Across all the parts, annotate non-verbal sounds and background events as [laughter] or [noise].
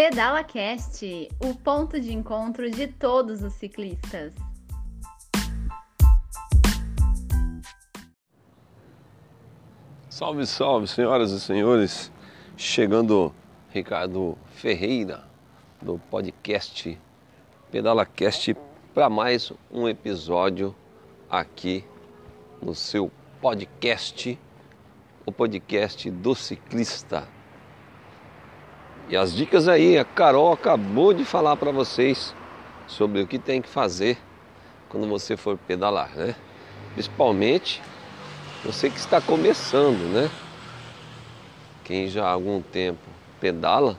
Pedala Cast, o ponto de encontro de todos os ciclistas. Salve, salve, senhoras e senhores. Chegando Ricardo Ferreira do podcast Pedala Cast para mais um episódio aqui no seu podcast, o podcast do ciclista. E as dicas aí, a Carol acabou de falar para vocês sobre o que tem que fazer quando você for pedalar, né? Principalmente você que está começando, né? Quem já há algum tempo pedala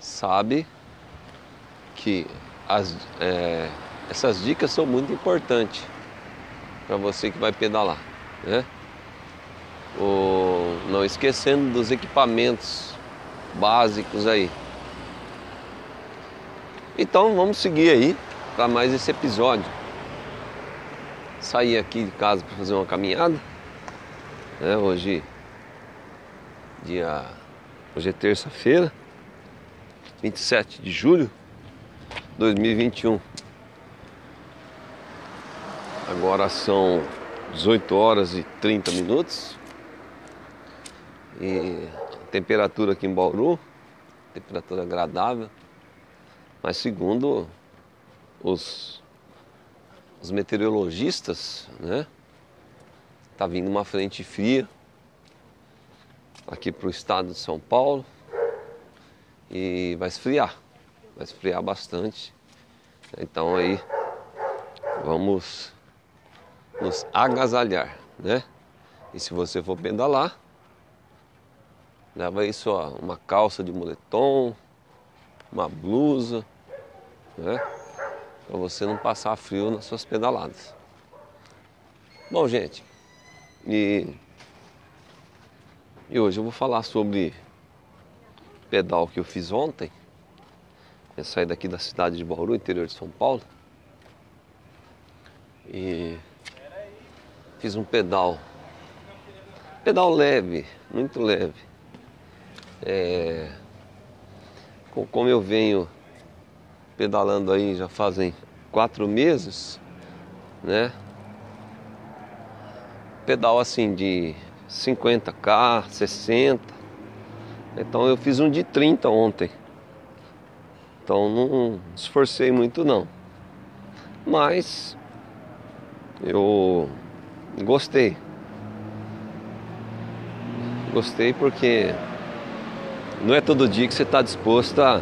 sabe que as, é, essas dicas são muito importantes para você que vai pedalar, né? O, não esquecendo dos equipamentos básicos aí. Então vamos seguir aí para mais esse episódio. Saí aqui de casa para fazer uma caminhada. Né? Hoje, dia, hoje é terça-feira, 27 de julho de 2021. Agora são 18 horas e 30 minutos. E temperatura aqui em Bauru, temperatura agradável. Mas segundo os, os meteorologistas, né? Tá vindo uma frente fria aqui para o estado de São Paulo e vai esfriar, vai esfriar bastante. Então aí vamos nos agasalhar, né? E se você for pedalar, leva aí só uma calça de moletom, uma blusa, né? Para você não passar frio nas suas pedaladas. Bom, gente, e, e hoje eu vou falar sobre o pedal que eu fiz ontem. Eu saí daqui da cidade de Bauru, interior de São Paulo. E fiz um pedal. Pedal leve, muito leve. É, como eu venho pedalando aí já fazem quatro meses, né? Pedal assim de 50k, 60. Então eu fiz um de 30 ontem. Então não esforcei muito não. Mas eu gostei. Gostei porque não é todo dia que você está disposto a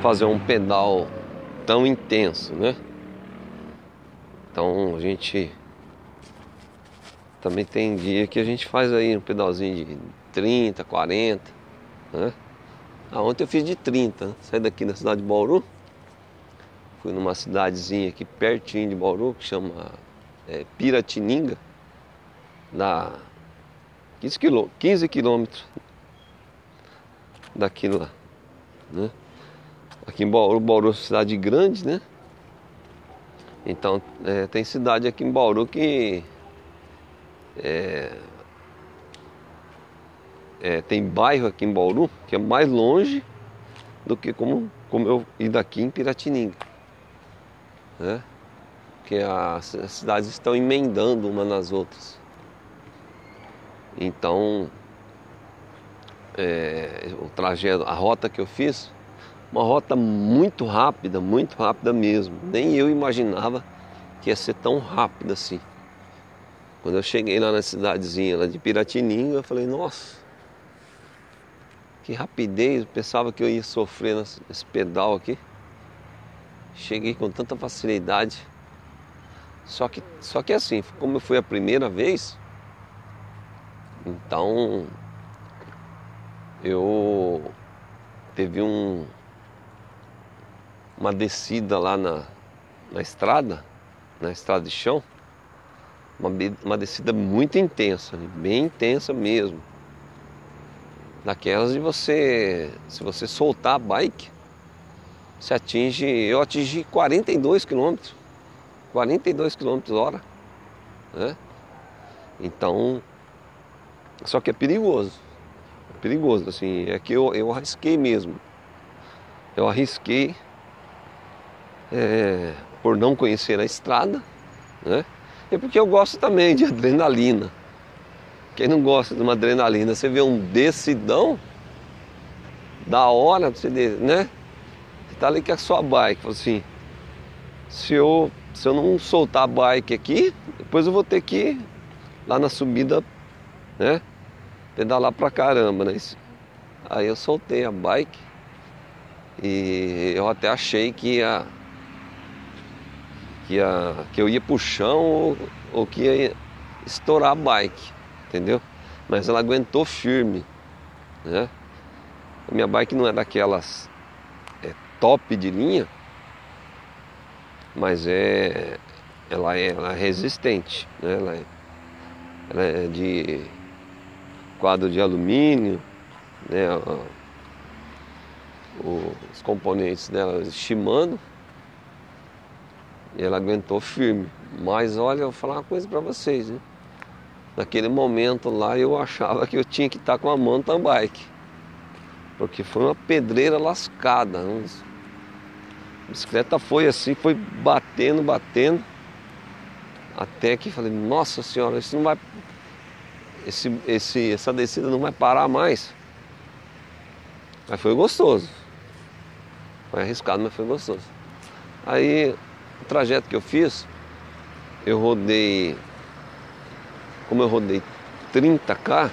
fazer um pedal tão intenso, né? Então a gente também tem dia que a gente faz aí um pedalzinho de 30, 40, né? Ah, ontem eu fiz de 30, né? saí daqui da cidade de Bauru, fui numa cidadezinha aqui pertinho de Bauru que chama é, Piratininga, dá 15, quilô, 15 quilômetros daqui lá, né? Aqui em Bauru, Bauru é cidade grande, né? Então é, tem cidade aqui em Bauru que é, é, tem bairro aqui em Bauru que é mais longe do que como, como eu ir daqui em Piratininga. Né? Porque as, as cidades estão emendando uma nas outras. Então é, o trajeto, a rota que eu fiz, uma rota muito rápida, muito rápida mesmo. Nem eu imaginava que ia ser tão rápida assim. Quando eu cheguei lá na cidadezinha lá de Piratininga, eu falei, nossa, que rapidez, eu pensava que eu ia sofrer nesse pedal aqui. Cheguei com tanta facilidade. Só que, só que assim, como foi a primeira vez, então eu teve um, uma descida lá na, na estrada, na estrada de chão, uma, uma descida muito intensa, bem intensa mesmo. Daquelas de você, se você soltar a bike, você atinge, eu atingi 42 km, 42 km hora, né? Então, só que é perigoso, perigoso, assim, é que eu, eu arrisquei mesmo, eu arrisquei é, por não conhecer a estrada, né? E porque eu gosto também de adrenalina. Quem não gosta de uma adrenalina, você vê um decidão, da hora, você, né? Você tá ali com a sua bike, assim, se eu, se eu não soltar a bike aqui, depois eu vou ter que ir lá na subida, né? Pedalar pra caramba, né? Aí eu soltei a bike e eu até achei que ia que, ia, que eu ia pro chão ou, ou que ia estourar a bike, entendeu? Mas ela aguentou firme, né? A minha bike não é daquelas é, top de linha, mas é ela é, ela é resistente, né? ela, é, ela é de quadro de alumínio, né? os componentes dela Shimano e ela aguentou firme. Mas olha, eu vou falar uma coisa para vocês, né? Naquele momento lá eu achava que eu tinha que estar com a mountain bike. Porque foi uma pedreira lascada. A bicicleta foi assim, foi batendo, batendo. Até que falei, nossa senhora, isso não vai. Esse, esse, essa descida não vai parar mais. Mas foi gostoso. Foi arriscado, mas foi gostoso. Aí o trajeto que eu fiz, eu rodei. Como eu rodei 30k,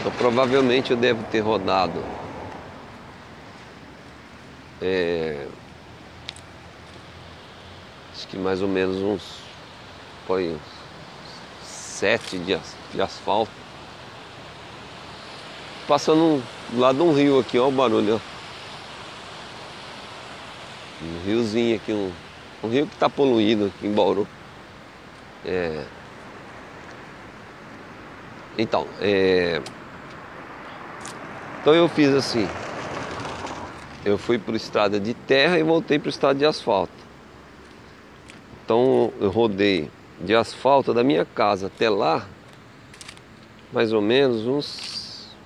então provavelmente eu devo ter rodado é, acho que mais ou menos uns foi sete de, de asfalto passando do lado de um rio aqui, ó o barulho ó. Um riozinho aqui, um, um rio que está poluído aqui em Bauru. É... Então, é... então eu fiz assim. Eu fui para estrada de terra e voltei para estrada de asfalto. Então eu rodei de asfalto da minha casa até lá, mais ou menos uns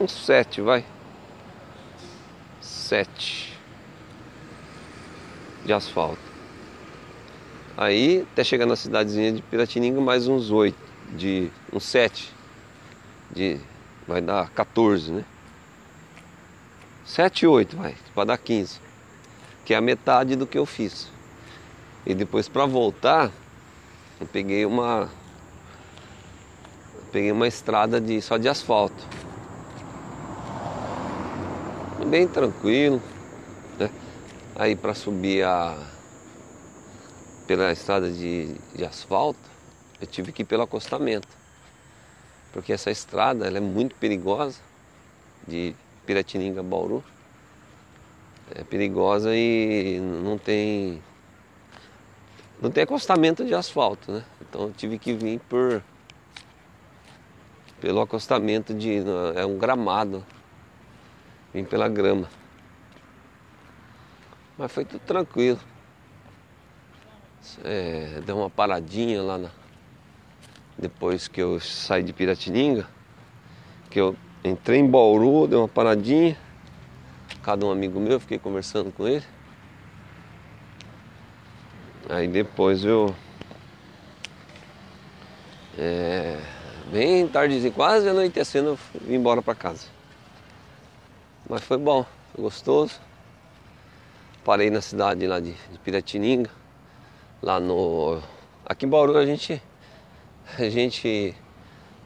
uns sete, vai. Sete de asfalto. Aí até chegar na cidadezinha de Piratininga mais uns oito, de uns sete, de vai dar 14, né? 7 e 8, vai, para dar 15. Que é a metade do que eu fiz. E depois para voltar, eu peguei uma peguei uma estrada de só de asfalto. Bem tranquilo. Aí para subir a pela estrada de, de, asfalto, eu tive que ir pelo acostamento. Porque essa estrada ela é muito perigosa, de Piratininga a Bauru. É perigosa e não tem. Não tem acostamento de asfalto, né? Então eu tive que vir por pelo acostamento de. É um gramado. Vim pela grama. Mas foi tudo tranquilo. É, deu uma paradinha lá na... Depois que eu saí de Piratininga. Que eu entrei em Bauru, dei uma paradinha. Cada um amigo meu, fiquei conversando com ele. Aí depois eu. É, bem tardezinho, quase anoitecendo, eu vim embora para casa. Mas foi bom, foi gostoso. Parei na cidade lá de, de Piratininga, lá no. Aqui em Bauru a gente. A gente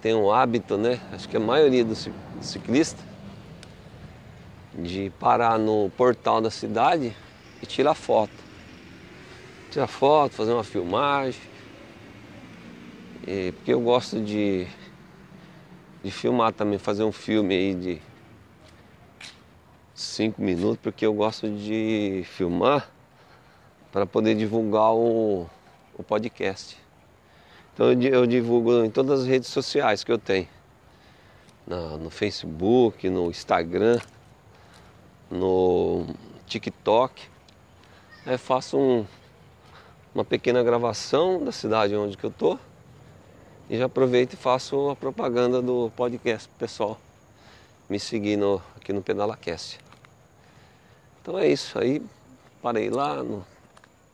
tem um hábito, né? Acho que a maioria dos ciclistas de parar no portal da cidade e tirar foto. Tirar foto, fazer uma filmagem. E, porque eu gosto de, de filmar também, fazer um filme aí de cinco minutos, porque eu gosto de filmar para poder divulgar o, o podcast. Então eu divulgo em todas as redes sociais que eu tenho. No, no Facebook, no Instagram, no TikTok. Faço um, uma pequena gravação da cidade onde que eu tô e já aproveito e faço a propaganda do podcast pessoal. me seguir no, aqui no PedalaCast. Então é isso, aí parei lá no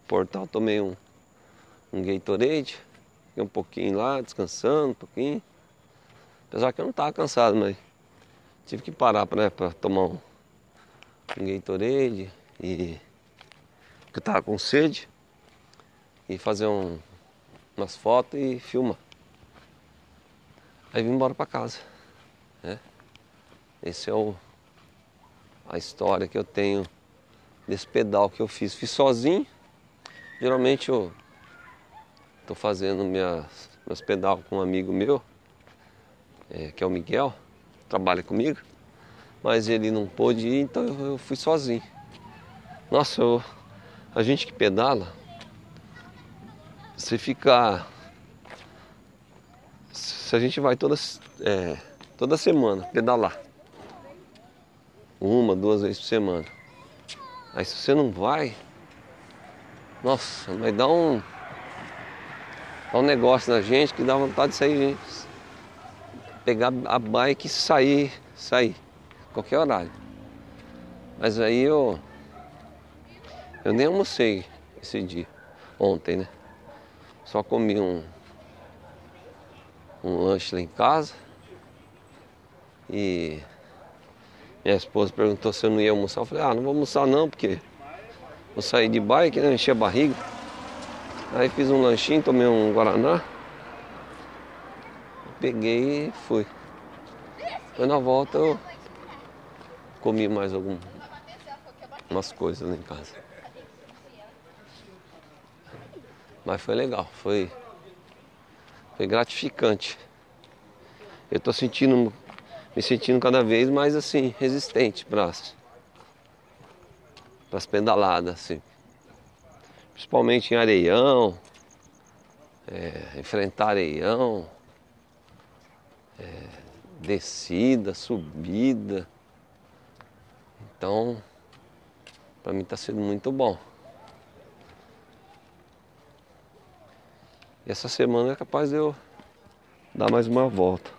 portal, tomei um, um Gatorade, fiquei um pouquinho lá, descansando um pouquinho. Apesar que eu não estava cansado, mas tive que parar para né, tomar um, um Gatorade e que eu tava com sede e fazer um, umas fotos e filmar. Aí vim embora para casa. Né? Esse é o, a história que eu tenho desse pedal que eu fiz. Fiz sozinho. Geralmente eu estou fazendo minhas, meus pedal com um amigo meu, é, que é o Miguel, trabalha comigo, mas ele não pôde ir, então eu, eu fui sozinho. Nossa, eu, a gente que pedala, você fica. Se a gente vai toda, é, toda semana pedalar, uma, duas vezes por semana, aí se você não vai, nossa, vai dar um, dar um negócio na gente que dá vontade de sair, pegar a bike e sair, sair, qualquer horário. Mas aí eu, eu nem almocei esse dia, ontem, né? Só comi um, um lanche lá em casa e minha esposa perguntou se eu não ia almoçar. Eu falei, ah, não vou almoçar não, porque Vou sair de bike, né? Encher a barriga. Aí fiz um lanchinho, tomei um Guaraná. Peguei e fui. Foi na volta eu comi mais algumas coisas lá em casa. Mas foi legal, foi, foi gratificante. Eu tô sentindo, me sentindo cada vez mais assim, resistente para as pedaladas, assim. Principalmente em areião, é, enfrentar areião, é, descida, subida. Então, para mim está sendo muito bom. E essa semana é capaz de eu dar mais uma volta.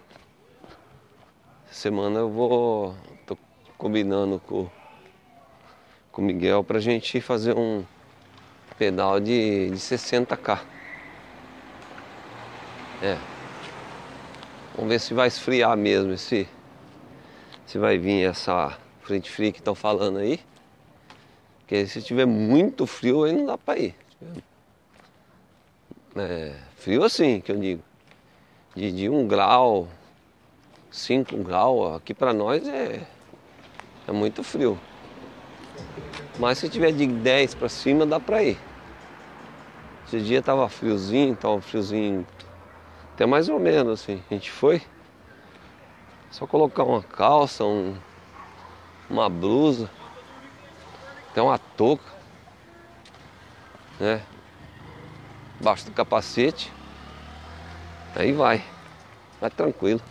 Essa semana eu vou. tô combinando com com o Miguel para a gente fazer um pedal de, de 60k. É. Vamos ver se vai esfriar mesmo esse. Se vai vir essa frente fria que estão falando aí. Porque se tiver muito frio aí não dá para ir. É, frio assim que eu digo. De, de um grau, 5 graus, aqui para nós é, é muito frio. Mas se tiver de 10 para cima, dá para ir. Esse dia tava friozinho, tava friozinho, até mais ou menos assim. A gente foi. Só colocar uma calça, um, uma blusa, até uma touca, né? Baixo do capacete. Aí vai. Vai tranquilo.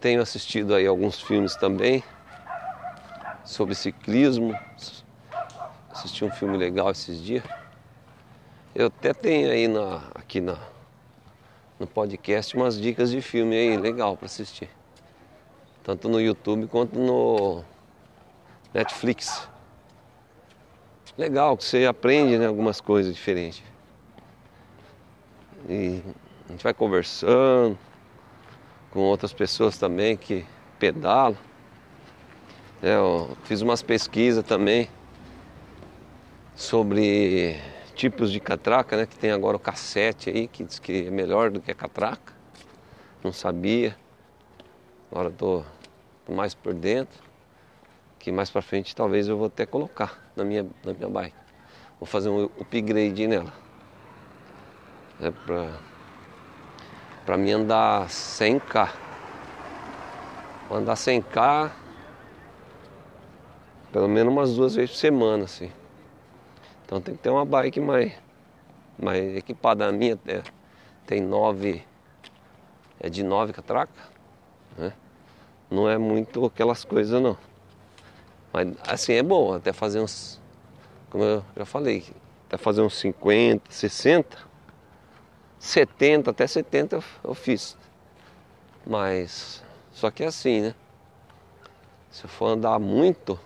Tenho assistido aí alguns filmes também sobre ciclismo. Assisti um filme legal esses dias. Eu até tenho aí na, aqui na, no podcast umas dicas de filme aí legal para assistir. Tanto no YouTube quanto no Netflix. Legal, que você aprende né, algumas coisas diferentes. E a gente vai conversando com outras pessoas também que pedalam. É, eu fiz umas pesquisas também sobre tipos de catraca, né? Que tem agora o cassete aí, que diz que é melhor do que a catraca. Não sabia. Agora estou mais por dentro. Que mais para frente talvez eu vou até colocar na minha, na minha bike. Vou fazer um upgrade nela. É pra, pra mim andar 100k. Vou andar 100k pelo menos umas duas vezes por semana, assim. Então tem que ter uma bike mais, mais equipada. A minha é, tem nove, é de nove catraca, né? Não é muito aquelas coisas não. Mas assim é bom, até fazer uns, como eu já falei, até fazer uns 50, 60, 70, até 70 eu, fiz. Mas Só que é assim, né? Se eu for andar muito,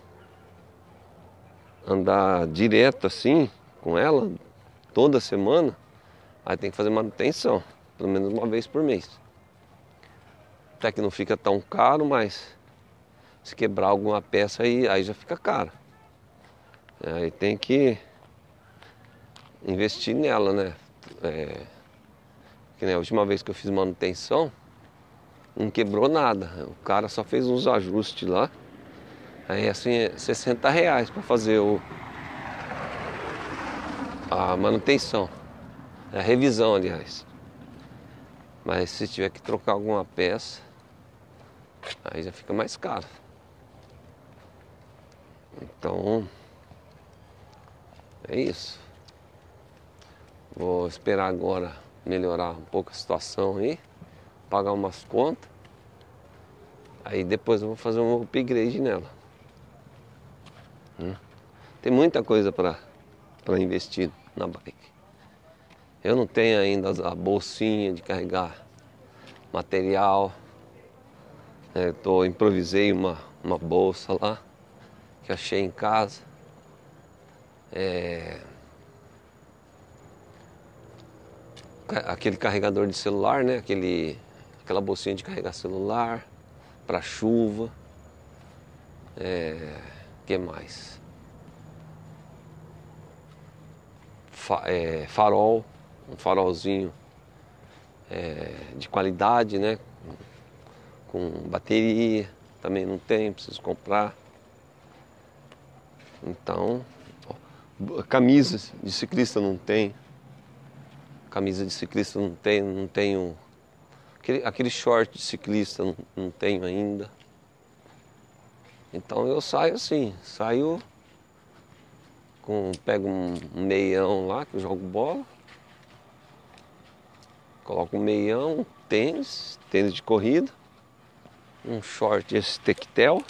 andar direto assim com ela, toda semana, aí tem que fazer manutenção, pelo menos uma vez por mês. Até que não fica tão caro, mas se quebrar alguma peça aí, aí já fica caro. Aí tem que investir nela, né? É, que nem a última vez que eu fiz manutenção, não quebrou nada. O cara só fez uns ajustes lá. Aí assim, é 60 reais para fazer o, a manutenção. A revisão, aliás. Mas se tiver que trocar alguma peça, aí já fica mais caro. Então, é isso. Vou esperar agora melhorar um pouco a situação aí, pagar umas contas. Aí depois eu vou fazer um upgrade nela. Hum. Tem muita coisa para investir na bike. Eu não tenho ainda a bolsinha de carregar material. É, tô, improvisei uma, uma bolsa lá que achei em casa. É, aquele carregador de celular, né? Aquele, aquela bolsinha de carregar celular para chuva. É, que mais? Fa, é, farol, um farolzinho é, de qualidade, né? Com bateria, também não tem, preciso comprar. Então, ó, camisas de ciclista não tem. Camisa de ciclista não tenho, não tenho. Aquele, aquele short de ciclista não, não tenho ainda. Então eu saio assim, saio com. pego um meião lá que eu jogo bola. Coloco um meião, tênis, tênis de corrida, um short esse tectel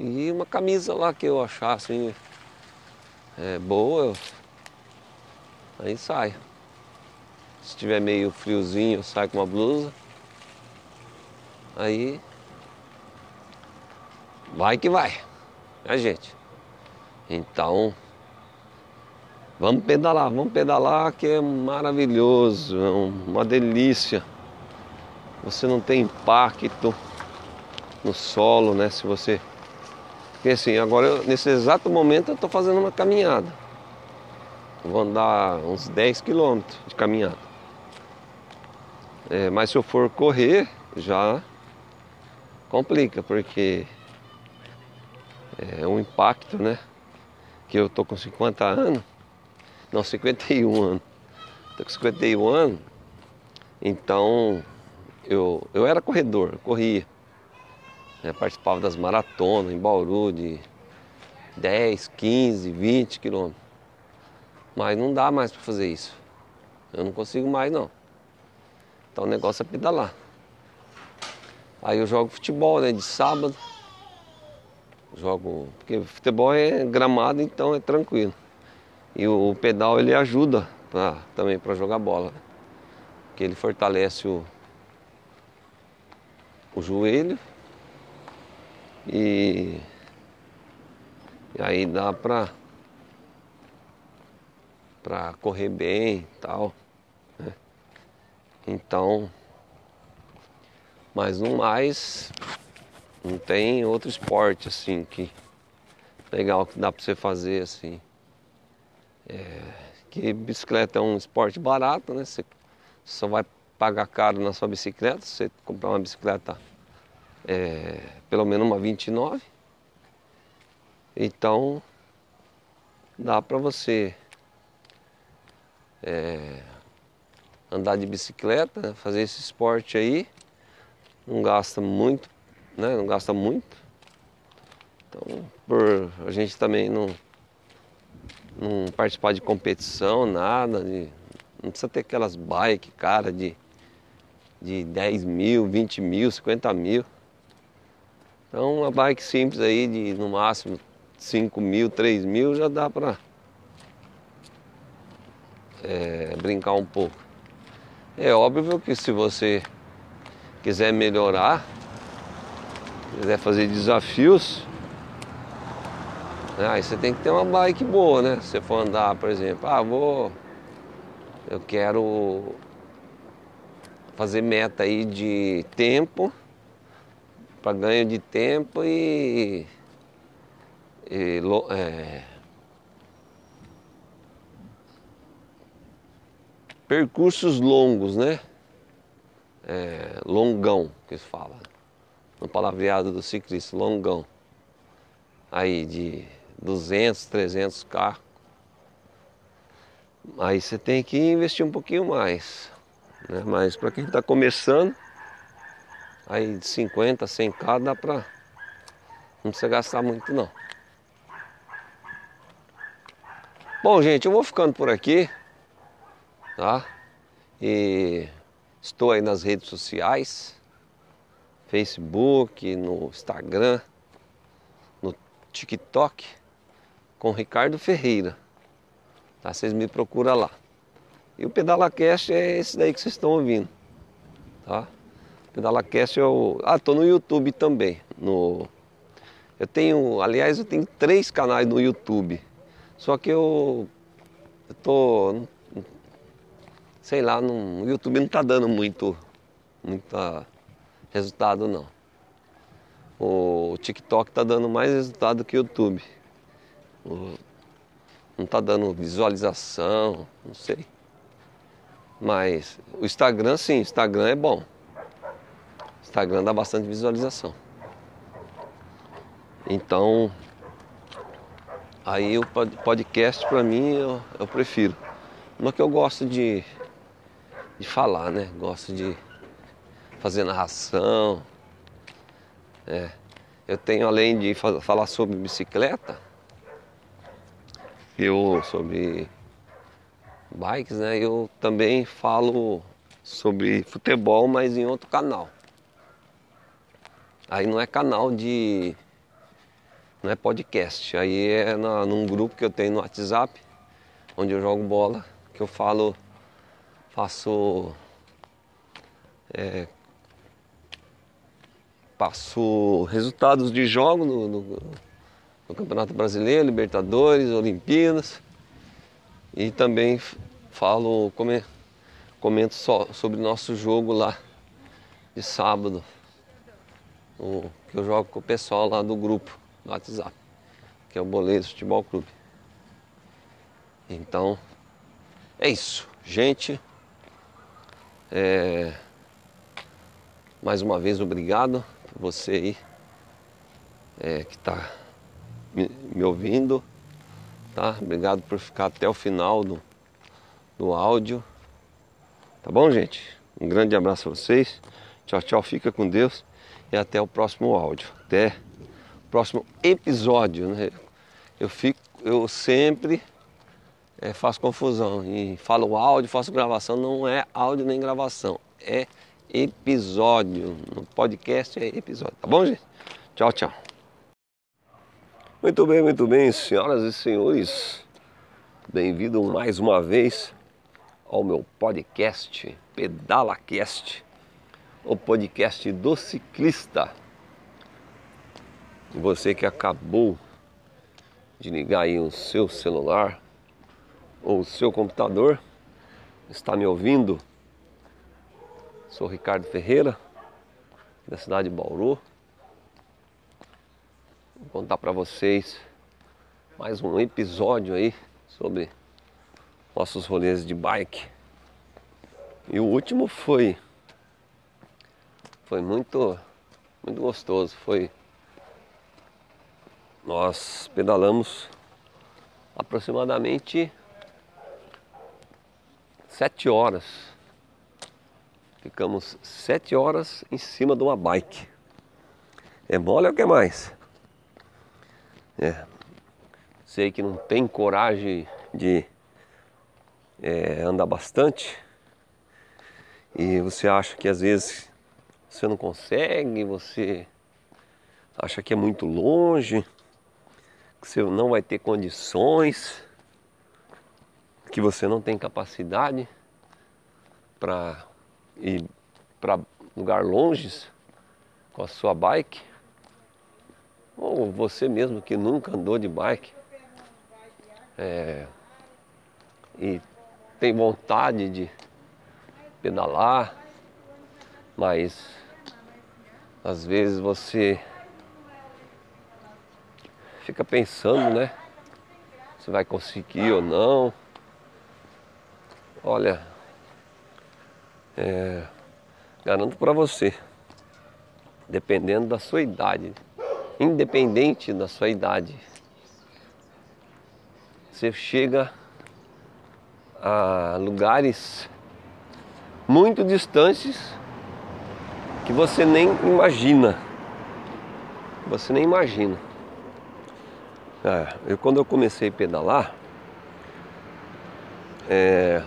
e uma camisa lá que eu achar assim é, boa, eu Aí sai. Se tiver meio friozinho, eu saio com uma blusa. Aí vai que vai, né gente? Então vamos pedalar, vamos pedalar que é maravilhoso, é uma delícia. Você não tem impacto no solo, né? Se você. Porque assim, agora eu, nesse exato momento eu estou fazendo uma caminhada. Vou andar uns 10 quilômetros de caminhada. É, mas se eu for correr, já complica, porque é um impacto, né? Que eu tô com 50 anos, não, 51 anos. Tô com 51 anos, então eu, eu era corredor, eu corria. Participava das maratonas em Bauru de 10, 15, 20 quilômetros. Mas não dá mais para fazer isso. Eu não consigo mais não. Então o negócio é pedalar. Aí eu jogo futebol, né? De sábado. Jogo. Porque futebol é gramado, então é tranquilo. E o, o pedal ele ajuda pra, também para jogar bola. Né? Porque ele fortalece o, o joelho. E, e aí dá pra para correr bem e tal. Né? Então, mas no mais, não tem outro esporte assim que legal que dá para você fazer assim. É, que bicicleta é um esporte barato, né? Você só vai pagar caro na sua bicicleta, você comprar uma bicicleta é, pelo menos uma 29. Então dá para você é, andar de bicicleta, fazer esse esporte aí, não gasta muito, né? Não gasta muito. Então, por a gente também não, não participar de competição, nada, de, não precisa ter aquelas bike, cara, de, de 10 mil, 20 mil, 50 mil. Então uma bike simples aí de no máximo 5 mil, 3 mil já dá pra é, brincar um pouco. É óbvio que se você quiser melhorar, quiser fazer desafios, né? aí você tem que ter uma bike boa, né? Se você for andar, por exemplo, ah, vou. Eu quero fazer meta aí de tempo, para ganho de tempo e, e é, percursos longos, né? É, longão, que se fala. No palavreado do ciclista, longão. Aí de 200, 300 carros. Aí você tem que investir um pouquinho mais. Né? Mas para quem está começando, aí de 50, 100k dá para não precisa gastar muito não. Bom, gente, eu vou ficando por aqui, tá? E estou aí nas redes sociais, Facebook, no Instagram, no TikTok, com Ricardo Ferreira. Tá? Vocês me procuram lá. E o PedalaCast é esse daí que vocês estão ouvindo. Tá? PedalaCast o. Ah, tô no YouTube também. No... Eu tenho, aliás, eu tenho três canais no YouTube. Só que eu, eu tô. Sei lá, no, o YouTube não tá dando muito, muito resultado não. O TikTok tá dando mais resultado que o YouTube. O, não tá dando visualização, não sei. Mas o Instagram sim, o Instagram é bom. Instagram dá bastante visualização. Então, aí o podcast para mim eu, eu prefiro. Uma que eu gosto de, de falar, né? Gosto de fazer narração. É. Eu tenho além de falar sobre bicicleta, eu sobre bikes, né? Eu também falo sobre futebol, mas em outro canal. Aí não é canal de. não é podcast. Aí é na, num grupo que eu tenho no WhatsApp, onde eu jogo bola, que eu falo, faço. É, passo resultados de jogo no, no, no Campeonato Brasileiro, Libertadores, Olimpíadas. E também falo, comento sobre nosso jogo lá de sábado. O, que eu jogo com o pessoal lá do grupo do WhatsApp, que é o Boleiros Futebol Clube. Então, é isso. Gente, é, mais uma vez obrigado por você aí é, que está me, me ouvindo tá? Obrigado por ficar até o final do, do áudio. Tá bom, gente? Um grande abraço a vocês. Tchau, tchau. Fica com Deus e até o próximo áudio. Até o próximo episódio, né? Eu fico, eu sempre é, faço confusão e falo áudio, faço gravação. Não é áudio nem gravação, é episódio. No podcast é episódio. Tá bom, gente? Tchau, tchau. Muito bem, muito bem, senhoras e senhores. Bem-vindo mais uma vez ao meu podcast PedalaCast, o podcast do ciclista. Você que acabou de ligar aí o seu celular ou o seu computador, está me ouvindo? Sou Ricardo Ferreira, da cidade de Bauru Vou contar para vocês mais um episódio aí sobre nossos rolês de bike. E o último foi foi muito muito gostoso, foi nós pedalamos aproximadamente sete horas. Ficamos sete horas em cima de uma bike. É mole ou o que mais? É, sei que não tem coragem de é, andar bastante e você acha que às vezes você não consegue, você acha que é muito longe, que você não vai ter condições, que você não tem capacidade para ir para lugar longe com a sua bike, ou você mesmo que nunca andou de bike? É, e tem vontade de pedalar, mas às vezes você fica pensando, né? Se vai conseguir ou não. Olha, é, garanto para você, dependendo da sua idade, independente da sua idade, você chega a lugares muito distantes que você nem imagina. Você nem imagina. É, eu quando eu comecei a pedalar, é,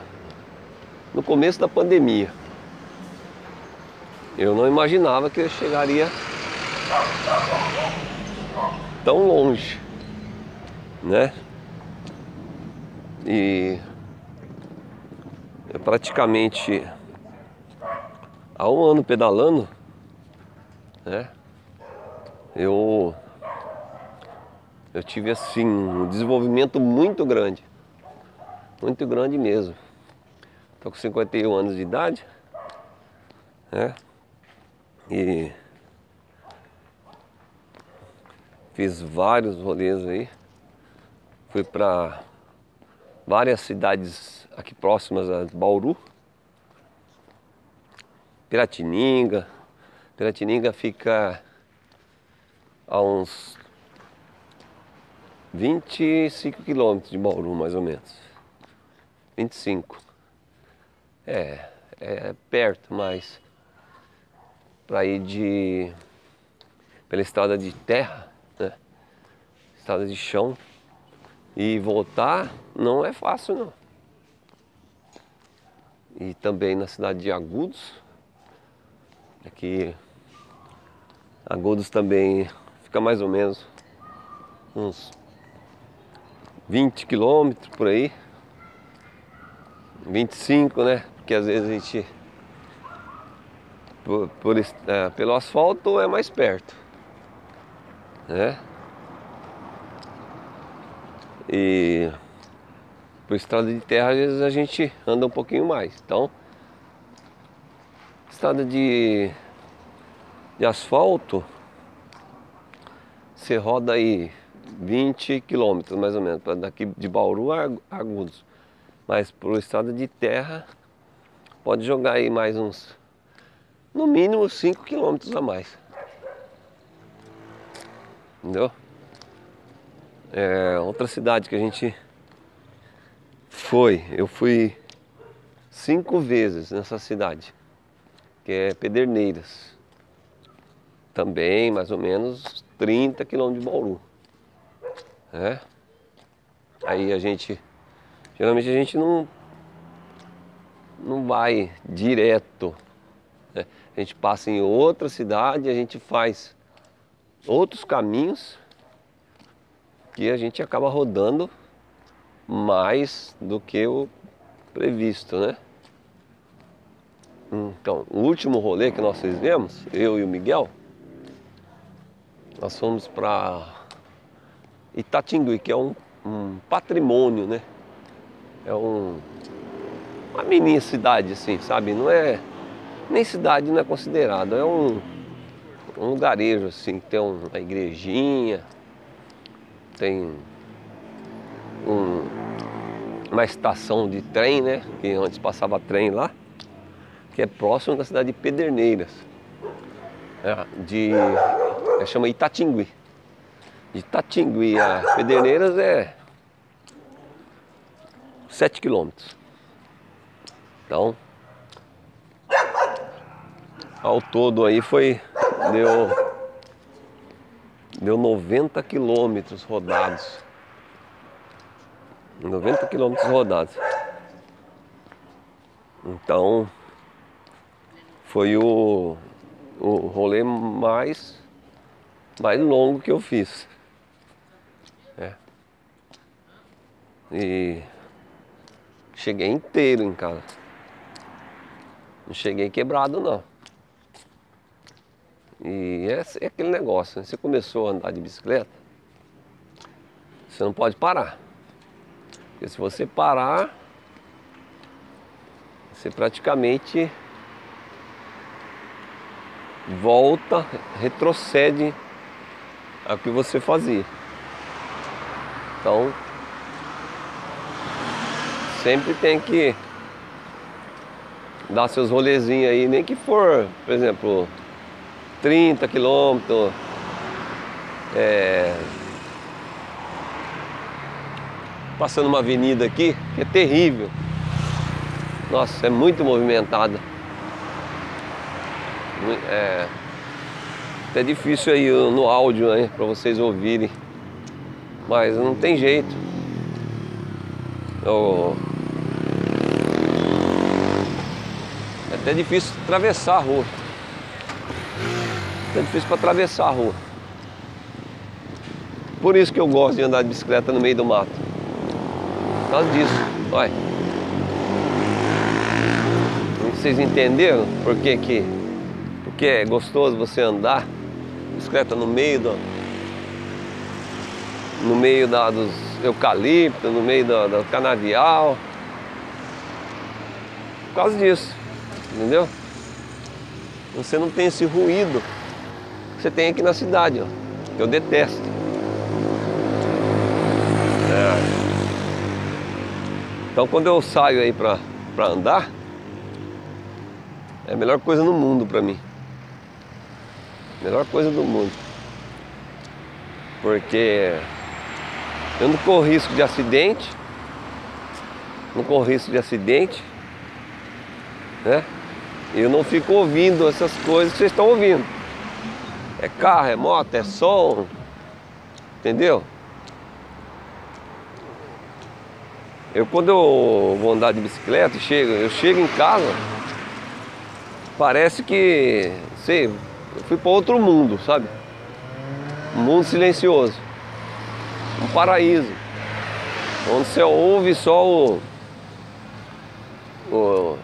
no começo da pandemia, eu não imaginava que eu chegaria tão longe, né? E eu praticamente há um ano pedalando, né? Eu eu tive assim um desenvolvimento muito grande. Muito grande mesmo. Estou com 51 anos de idade, né? E fiz vários rolês aí. Fui para várias cidades aqui próximas a Bauru. Piratininga. Piratininga fica a uns 25 quilômetros de Bauru, mais ou menos. 25. É, é perto, mas para ir de pela estrada de terra, né? Estrada de chão e voltar não é fácil não. E também na cidade de Agudos, aqui Agudos também fica mais ou menos uns 20 quilômetros por aí. 25, né? Porque às vezes a gente por, por é, pelo asfalto é mais perto, né? E por estrada de terra às vezes a gente anda um pouquinho mais. Então, estrada de, de asfalto, você roda aí 20 quilômetros mais ou menos, daqui de Bauru a Agudos. Mas por estrada de terra, pode jogar aí mais uns, no mínimo 5 quilômetros a mais. Entendeu? É, outra cidade que a gente foi, eu fui cinco vezes nessa cidade, que é Pederneiras. Também mais ou menos 30 quilômetros de Bauru né? Aí a gente, geralmente a gente não, não vai direto, né? a gente passa em outra cidade, a gente faz outros caminhos que a gente acaba rodando mais do que o previsto, né? Então, o último rolê que nós fizemos, eu e o Miguel, nós fomos para Itatingui, que é um, um patrimônio, né? É um, uma mini cidade, assim, sabe? Não é. Nem cidade não é considerado, é um, um lugarejo, assim, tem uma igrejinha, tem um, uma estação de trem, né? Que antes passava trem lá, que é próximo da cidade de Pederneiras. É, de. É, chama Itatingui de Tatingui a Pederneiras é 7 quilômetros. Então, ao todo aí foi, deu, deu 90 quilômetros rodados. 90 quilômetros rodados. Então, foi o, o rolê mais, mais longo que eu fiz. É. E cheguei inteiro em casa. Não cheguei quebrado não. E é, é aquele negócio, né? você começou a andar de bicicleta, você não pode parar. Porque se você parar, você praticamente volta, retrocede ao que você fazia. Então, sempre tem que dar seus rolezinhos aí, nem que for, por exemplo, 30 quilômetros. É, passando uma avenida aqui que é terrível. Nossa, é muito movimentada. É até difícil aí no áudio aí para vocês ouvirem. Mas não tem jeito. Eu... É até difícil atravessar a rua. É difícil para atravessar a rua. Por isso que eu gosto de andar de bicicleta no meio do mato. Por causa disso. Olha. Vocês entenderam por que que porque é gostoso você andar bicicleta no meio do no meio da, dos eucaliptos, no meio do, do canavial. Por causa disso, entendeu? Você não tem esse ruído que você tem aqui na cidade, ó, que eu detesto. É. Então quando eu saio aí pra andar, é a melhor coisa no mundo pra mim. Melhor coisa do mundo. Porque eu não corro risco de acidente, não corro risco de acidente, né? Eu não fico ouvindo essas coisas que vocês estão ouvindo. É carro, é moto, é som, entendeu? Eu quando eu vou andar de bicicleta, chego, eu chego em casa, parece que, sei, eu fui para outro mundo, sabe? Um mundo silencioso. Um paraíso. Onde você ouve só o, o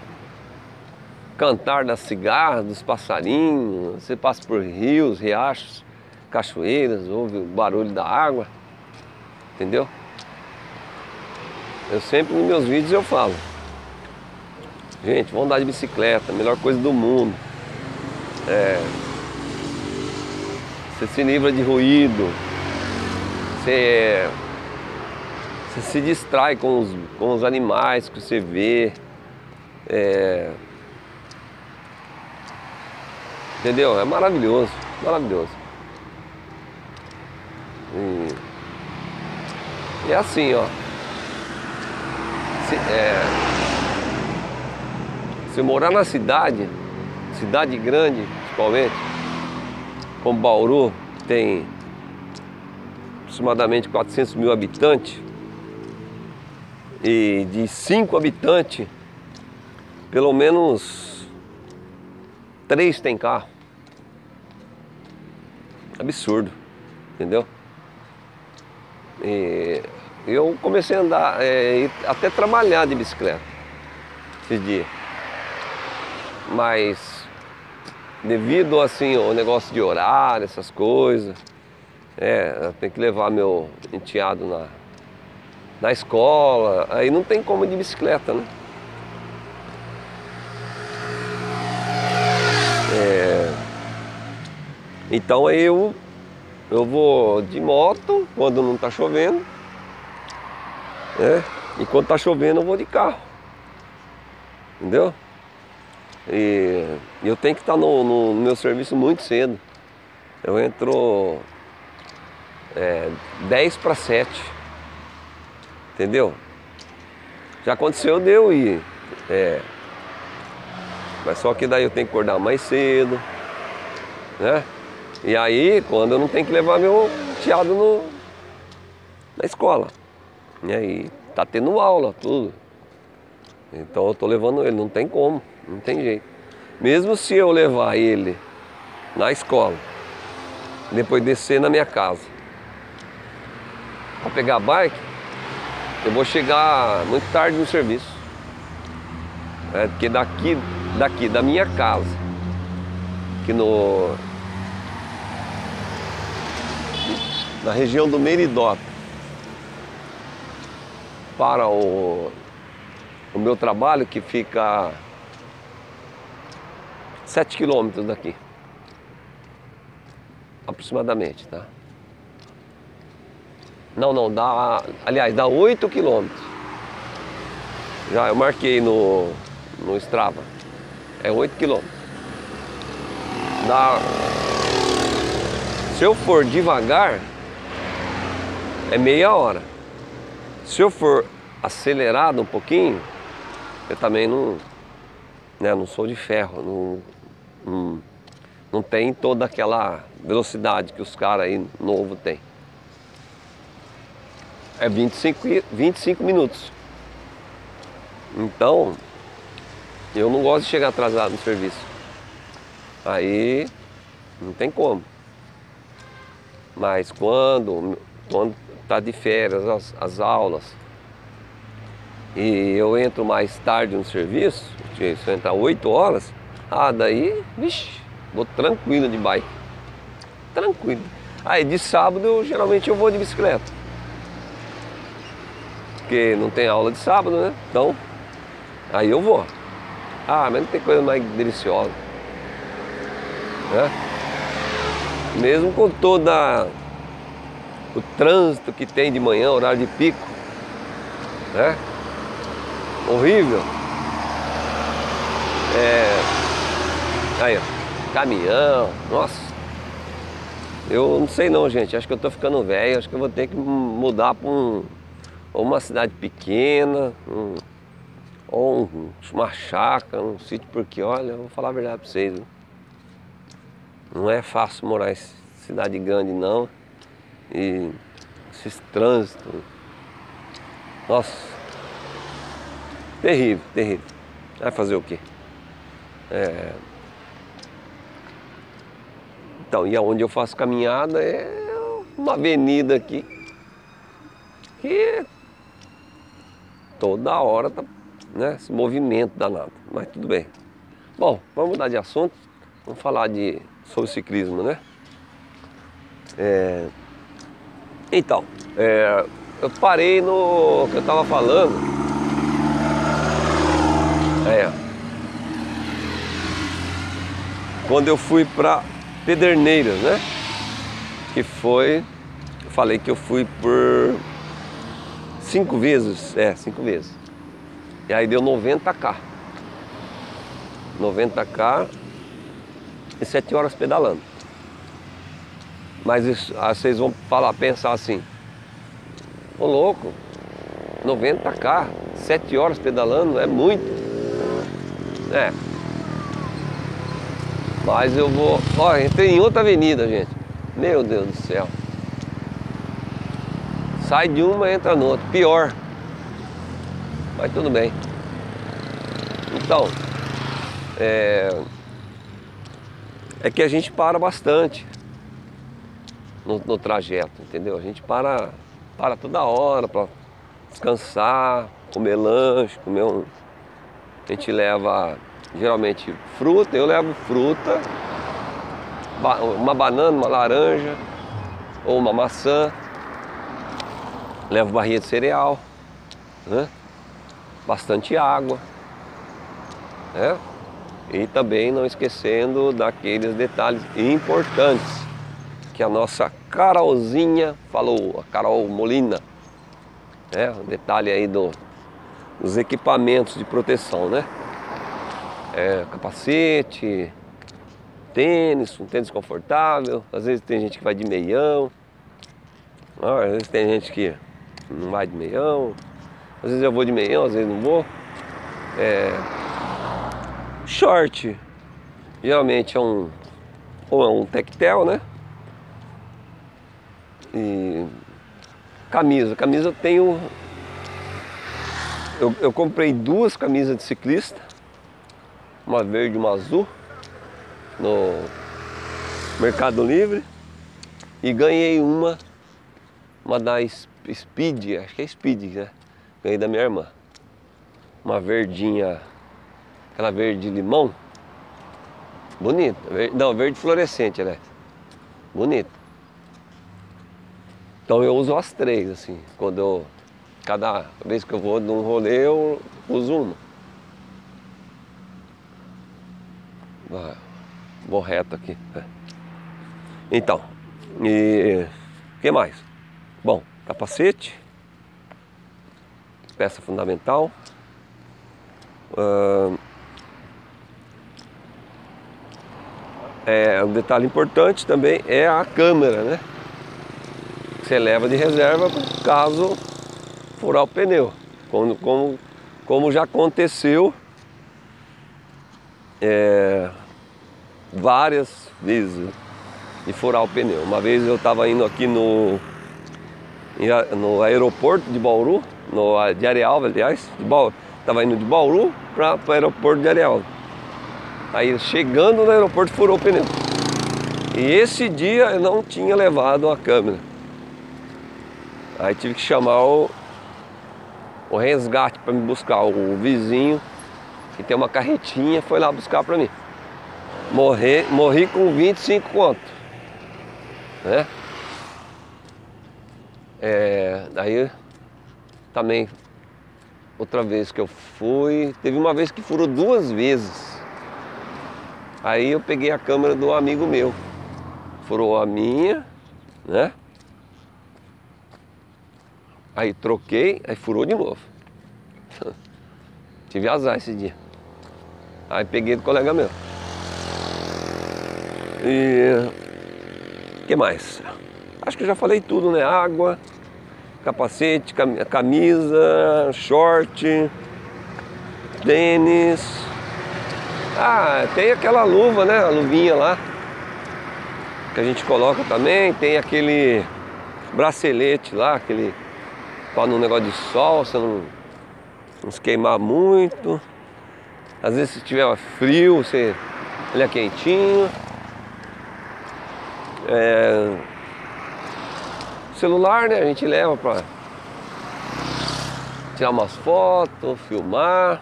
cantar das cigarras, dos passarinhos, você passa por rios, riachos, cachoeiras, ouve o barulho da água, entendeu? Eu sempre nos meus vídeos eu falo, gente, vamos andar de bicicleta, melhor coisa do mundo. É, você se livra de ruído, você, você se distrai com os, com os animais que você vê. É, entendeu? É maravilhoso, maravilhoso. E, é assim, ó. Se, é, se morar na cidade, cidade grande principalmente, como Bauru tem aproximadamente 400 mil habitantes, e de 5 habitantes, pelo menos 3 tem carro. Absurdo, entendeu? E eu comecei a andar, é, até trabalhar de bicicleta esses dias. Mas devido assim ao negócio de horário, essas coisas, é, tem que levar meu enteado na, na escola, aí não tem como ir de bicicleta, né? É, então aí eu, eu vou de moto quando não está chovendo, né? E quando está chovendo eu vou de carro, entendeu? E eu tenho que estar no, no, meu serviço muito cedo. Eu entro é, 10 para 7. Entendeu? Já aconteceu, deu e. É, mas só que daí eu tenho que acordar mais cedo. Né? E aí, quando eu não tenho que levar meu teado no, na escola. E aí, tá tendo aula, tudo. Então eu tô levando ele, não tem como. Não tem jeito. Mesmo se eu levar ele na escola, depois descer na minha casa, para pegar a bike, eu vou chegar muito tarde no serviço. É, porque daqui, daqui da minha casa, que no, na região do Meridota para o, o meu trabalho que fica 7 quilômetros daqui. Aproximadamente, tá? Não, não, dá. Aliás, dá 8 quilômetros. Já eu marquei no, no Strava. É 8 quilômetros. Dá. Se eu for devagar, é meia hora. Se eu for acelerado um pouquinho, eu também não, né, não sou de ferro, não, não, não tem toda aquela velocidade que os caras aí novo tem. É 25, 25 minutos. Então, eu não gosto de chegar atrasado no serviço. Aí não tem como. Mas quando, quando tá de férias as, as aulas e eu entro mais tarde no serviço, se eu entrar 8 horas, ah, daí, vixi, vou tranquilo de bike. Tranquilo. Aí de sábado eu, geralmente eu vou de bicicleta. Porque não tem aula de sábado, né? Então, aí eu vou. Ah, mas não tem coisa mais deliciosa. Né? Mesmo com toda o trânsito que tem de manhã, horário de pico, né? Horrível. É... Aí, ó, caminhão, nossa. Eu não sei não, gente. Acho que eu tô ficando velho. Acho que eu vou ter que mudar para um, uma cidade pequena, um, ou um, uma chácara, um sítio, porque olha, eu vou falar a verdade para vocês. Viu? Não é fácil morar em cidade grande não. E esses trânsitos. Nossa. Terrível, terrível. Vai fazer o quê? É... Então, e aonde eu faço caminhada é uma avenida aqui que toda hora tá né, esse movimento danado, mas tudo bem. Bom, vamos mudar de assunto, vamos falar de, sobre ciclismo, né? É, então, é, eu parei no que eu estava falando. É. Quando eu fui para Pederneiras, né? Que foi. Eu falei que eu fui por cinco vezes. É, cinco vezes. E aí deu 90k. 90k e sete horas pedalando. Mas isso, ah, vocês vão falar, pensar assim, ô louco, 90k, 7 horas pedalando é muito. É. Mas eu vou. Ó, entrei em outra avenida, gente. Meu Deus do céu. Sai de uma entra no outro. Pior. Mas tudo bem. Então, é, é que a gente para bastante no, no trajeto, entendeu? A gente para, para toda hora para descansar, comer lanche, comer um. A gente leva geralmente fruta, eu levo fruta, uma banana, uma laranja ou uma maçã, levo barrinha de cereal, né? bastante água. Né? E também não esquecendo daqueles detalhes importantes que a nossa Carolzinha falou, a Carol Molina. É, um detalhe aí do, dos equipamentos de proteção, né? É, capacete, tênis, um tênis confortável, às vezes tem gente que vai de meião, às vezes tem gente que não vai de meião, às vezes eu vou de meião, às vezes não vou. É, short, geralmente é um ou é um tectel, né? E camisa. Camisa eu tenho. Eu, eu comprei duas camisas de ciclista, uma verde e uma azul, no Mercado Livre. E ganhei uma, uma da Speed, acho que é Speed, né? Ganhei da minha irmã. Uma verdinha, aquela verde limão. Bonita. Não, verde fluorescente, né? Bonita. Então eu uso as três, assim, quando eu. Cada vez que eu vou num rolê eu uso uma. Vou reto aqui. É. Então, e que mais? Bom, capacete, peça fundamental. É, um detalhe importante também é a câmera, né? Você leva de reserva caso furar o pneu. Como, como, como já aconteceu é, várias vezes de furar o pneu. Uma vez eu estava indo aqui no, no aeroporto de Bauru, no, de Areal, aliás, estava indo de Bauru para o aeroporto de Areal. Aí chegando no aeroporto furou o pneu. E esse dia eu não tinha levado a câmera. Aí tive que chamar o, o resgate para me buscar. O vizinho que tem uma carretinha foi lá buscar para mim. Morri, morri com 25 conto. Né? É, daí também outra vez que eu fui, teve uma vez que furou duas vezes. Aí eu peguei a câmera do amigo meu. Furou a minha, né? Aí troquei, aí furou de novo. [laughs] Tive azar esse dia. Aí peguei do colega meu. E que mais? Acho que já falei tudo, né? Água, capacete, camisa, short, tênis. Ah, tem aquela luva, né? A luvinha lá. Que a gente coloca também. Tem aquele bracelete lá, aquele. Para no negócio de sol, você não, não se queimar muito. Às vezes se tiver frio, você. Ele é quentinho. É, celular, né? A gente leva para tirar umas fotos, filmar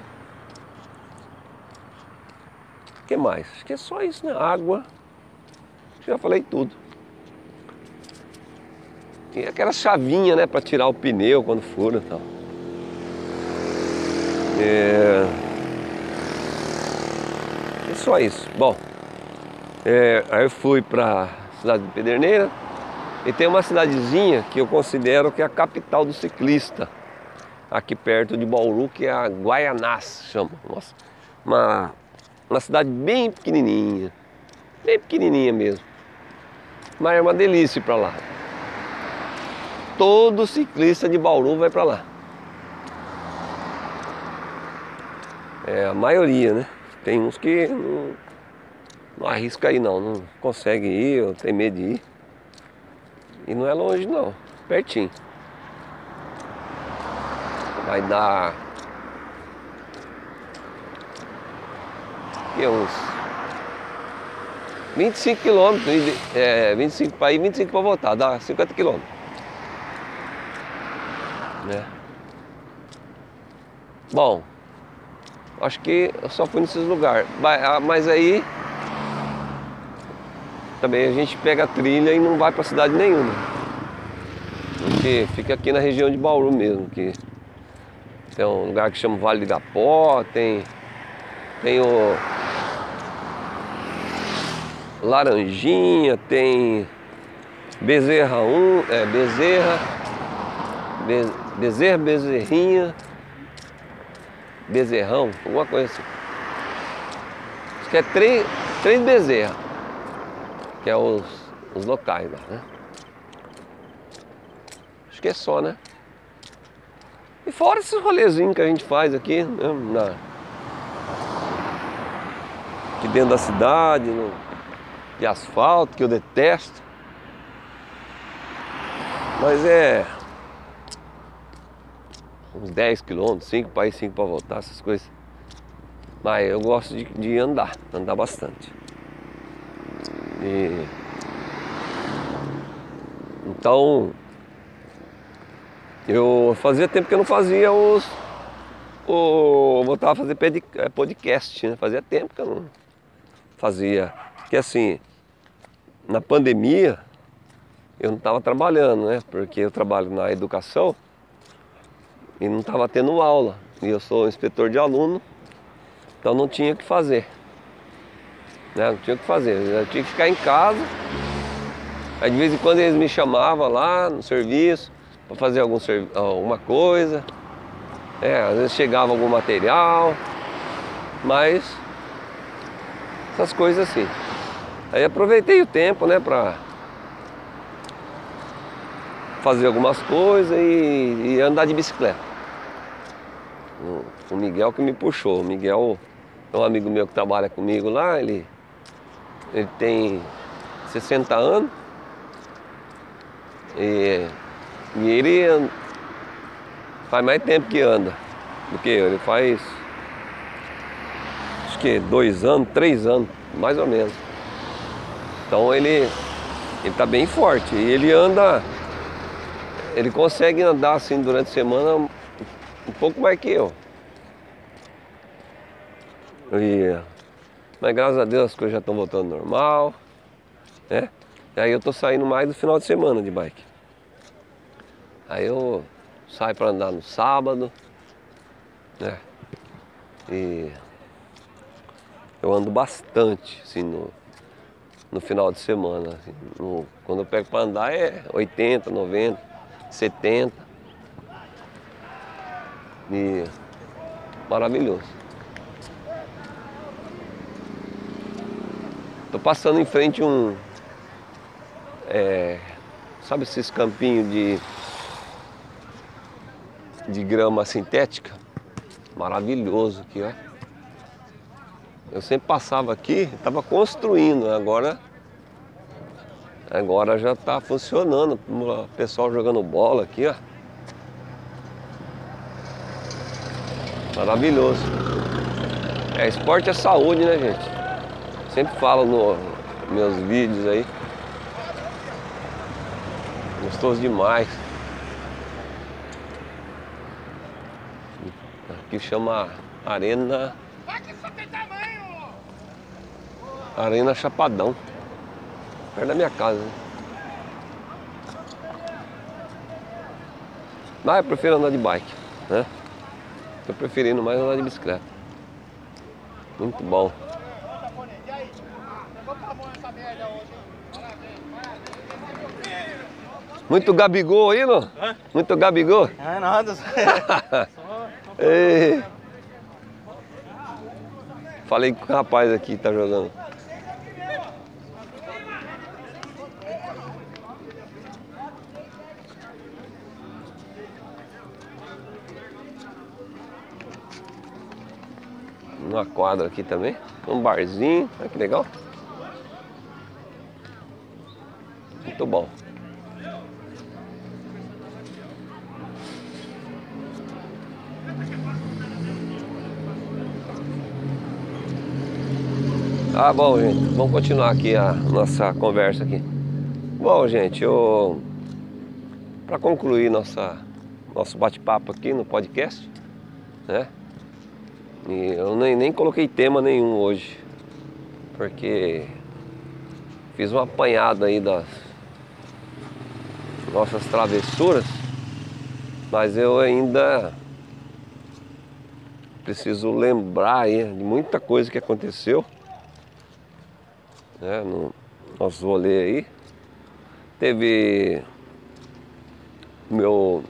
que mais? Acho que é só isso, né? Água. Já falei tudo. Tem aquela chavinha, né, para tirar o pneu quando fura e tal. É... é só isso. Bom, é... aí eu fui para cidade de Pederneira e tem uma cidadezinha que eu considero que é a capital do ciclista, aqui perto de Bauru, que é a Guaianás, chama. Nossa, uma uma cidade bem pequenininha, bem pequenininha mesmo. Mas é uma delícia para lá. Todo ciclista de Bauru vai para lá. É a maioria, né? Tem uns que não, não arrisca ir não, não consegue ir, ou tem medo de ir. E não é longe não, pertinho. Vai dar que uns 25 quilômetros, é, 25 para ir, 25 para voltar, dá 50 quilômetros. Né? Bom, acho que eu só fui nesses lugares. Ah, mas aí também a gente pega a trilha e não vai para cidade nenhuma. Porque fica aqui na região de Bauru mesmo, que tem um lugar que chama Vale de Gapó, tem, tem o Laranjinha, tem Bezerra 1, é, Bezerra, Be, Bezerra, Bezerrinha, Bezerrão, alguma coisa assim. Acho que é três, três Bezerra, que é os, os locais lá, né? Acho que é só, né? E fora esses rolezinhos que a gente faz aqui, né? Na, aqui dentro da cidade, no, de asfalto, que eu detesto. Mas é uns 10 quilômetros, 5 para ir, 5 para voltar, essas coisas. Mas eu gosto de, de andar, andar bastante. E... Então, eu fazia tempo que eu não fazia os. O, voltava a fazer é, podcast, né? Fazia tempo que eu não fazia. Porque assim, na pandemia, eu não estava trabalhando, né? Porque eu trabalho na educação e não estava tendo aula. E eu sou inspetor de aluno, então não tinha o que fazer. Né? Não tinha o que fazer, eu tinha que ficar em casa. Aí de vez em quando eles me chamavam lá no serviço para fazer algum, alguma coisa. É, às vezes chegava algum material, mas essas coisas assim. Aí aproveitei o tempo, né, para fazer algumas coisas e, e, andar de bicicleta. O Miguel que me puxou. O Miguel é um amigo meu que trabalha comigo lá, ele, ele tem 60 anos. E, e ele faz mais tempo que anda do que eu. Ele faz acho que dois anos, três anos, mais ou menos. Então ele ele está bem forte e ele anda, ele consegue andar assim durante a semana um pouco mais que eu. E, mas graças a Deus as coisas já estão voltando normal, né? E aí eu tô saindo mais no final de semana de bike. Aí eu saio para andar no sábado, né? E eu ando bastante, assim, no, no final de semana. Assim, no, quando eu pego para andar é 80, 90, 70. E maravilhoso. Tô passando em frente um. É, sabe esses campinhos de, de grama sintética? Maravilhoso aqui, ó. Eu sempre passava aqui, estava construindo, agora agora já está funcionando. O pessoal jogando bola aqui, ó. Maravilhoso. É, esporte é saúde, né, gente? Sempre falo nos meus vídeos aí. Gostoso demais. Aqui chama Arena Arena Chapadão. Perto da minha casa. Né? Mas eu prefiro andar de bike, né? Tô preferindo mais andar de bicicleta. Muito bom. Muito Gabigol aí, não? Muito Gabigol? É nada. [laughs] Falei com o rapaz aqui que tá jogando. Uma quadra aqui também. Um barzinho. Olha que legal. Muito bom. Ah, bom, gente, vamos continuar aqui a nossa conversa aqui. Bom, gente, eu para concluir nossa nosso bate-papo aqui no podcast, né? E eu nem, nem coloquei tema nenhum hoje, porque fiz uma apanhada aí das nossas travessuras, mas eu ainda preciso lembrar aí de muita coisa que aconteceu né, no nosso rolê aí. Teve meu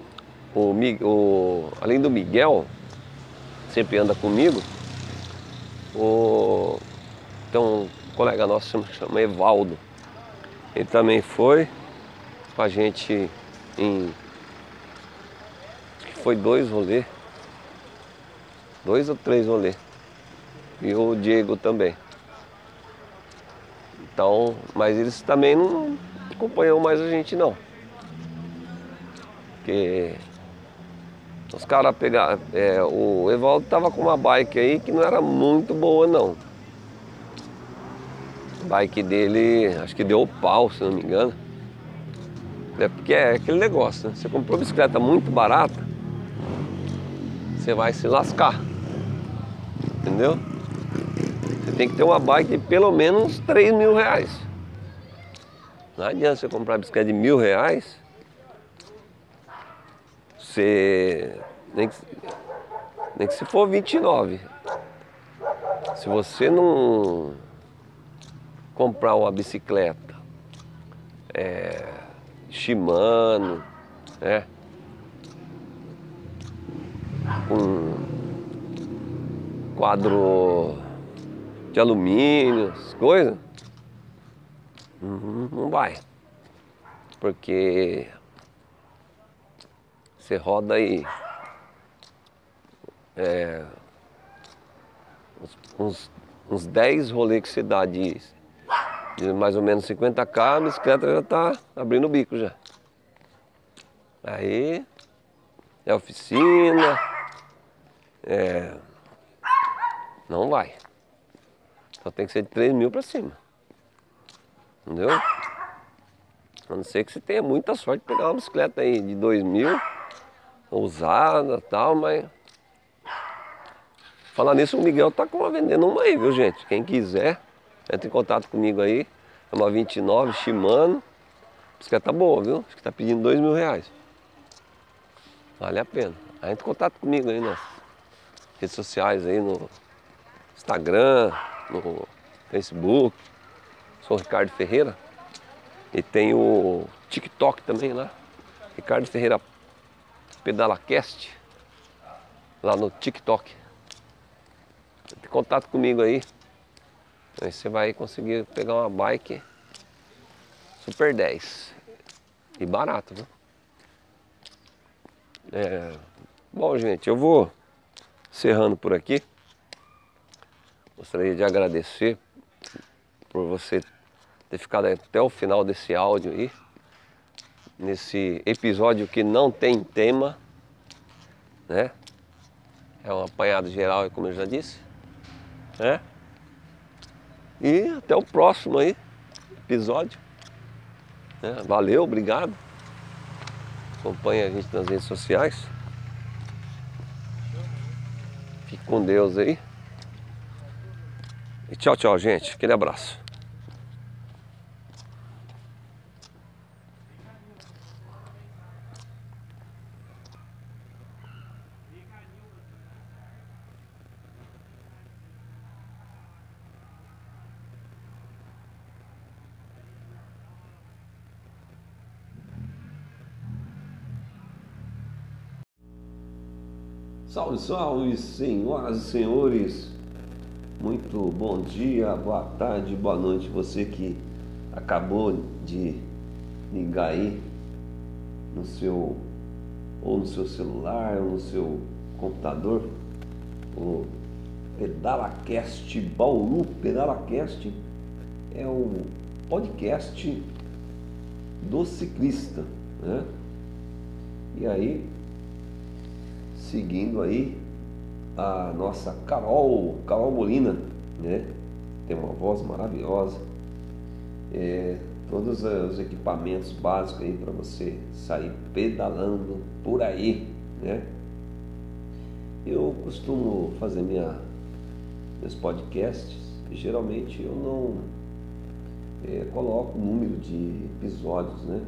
o, o além do Miguel, sempre anda comigo. O, tem um colega nosso chama, chama Evaldo. Ele também foi com a gente em. Foi dois rolês. Dois ou três rolês. E o Diego também. Então, mas eles também não acompanham mais a gente não. Porque os caras pegaram. É, o Evaldo tava com uma bike aí que não era muito boa não. Bike dele, acho que deu pau, se não me engano. É porque é aquele negócio, né? Você comprou bicicleta muito barata, você vai se lascar. Entendeu? Você tem que ter uma bike de pelo menos 3 mil reais. Não adianta você comprar bicicleta de mil reais, você. Nem que, nem que se for 29. Se você não comprar uma bicicleta é, Shimano, né? Um quadro de alumínio, coisas, uhum, não vai. Porque você roda aí é, uns, uns 10 rolês que você dá de, de mais ou menos 50k, a bicicleta já está abrindo o bico já. Aí é oficina, é, não vai. Só tem que ser de 3 mil para cima. Entendeu? A não ser que você tenha muita sorte de pegar uma bicicleta aí de 2 mil, usada tal, mas Falar nisso, o Miguel tá vendendo uma aí, viu gente? Quem quiser, entre em contato comigo aí. É uma 29 Shimano. A bicicleta boa, viu? Acho que tá pedindo dois mil reais. Vale a pena. Aí entre em contato comigo aí nas redes sociais aí, no Instagram, no Facebook. Sou Ricardo Ferreira. E tem o TikTok também lá. Ricardo Ferreira PedalaCast. Lá no TikTok entre contato comigo aí. Aí você vai conseguir pegar uma bike Super 10. E barato, viu? É... Bom, gente, eu vou encerrando por aqui. Gostaria de agradecer por você ter ficado até o final desse áudio aí. Nesse episódio que não tem tema, né? É um apanhado geral, como eu já disse né? E até o próximo aí, episódio. Né? Valeu, obrigado. Acompanhe a gente nas redes sociais. Fique com Deus aí. E tchau, tchau, gente. Aquele abraço. Salve, salve, senhoras e senhores. Muito bom dia, boa tarde, boa noite. Você que acabou de ligar aí no seu ou no seu celular ou no seu computador o PedalaCast Bauru. PedalaCast é o podcast do ciclista, né? E aí seguindo aí a nossa Carol, Carol Molina, né? Tem uma voz maravilhosa. É, todos os equipamentos básicos aí para você sair pedalando por aí, né? Eu costumo fazer minha, meus podcasts e geralmente eu não é, coloco número de episódios, né?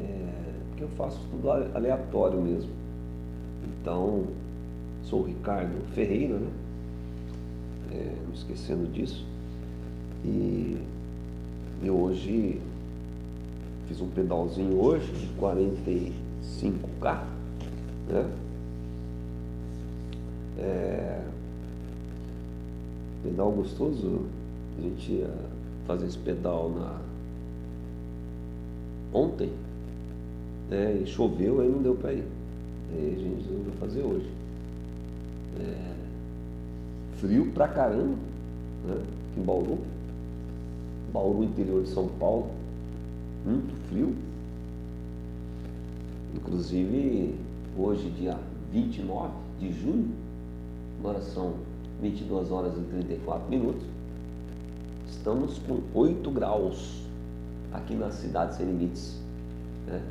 É, porque eu faço tudo aleatório mesmo. Então, sou o Ricardo Ferreira, né? É, não esquecendo disso. E eu hoje fiz um pedalzinho hoje de 45K, né? É, pedal gostoso, a gente ia fazer esse pedal na ontem, né? E choveu, aí não deu para ir. E a gente resolveu fazer hoje. É, frio pra caramba, né? Em Bauru. Bauru, interior de São Paulo. Muito frio. Inclusive, hoje, dia 29 de junho, agora são 22 horas e 34 minutos, estamos com 8 graus aqui na cidade sem limites. Né?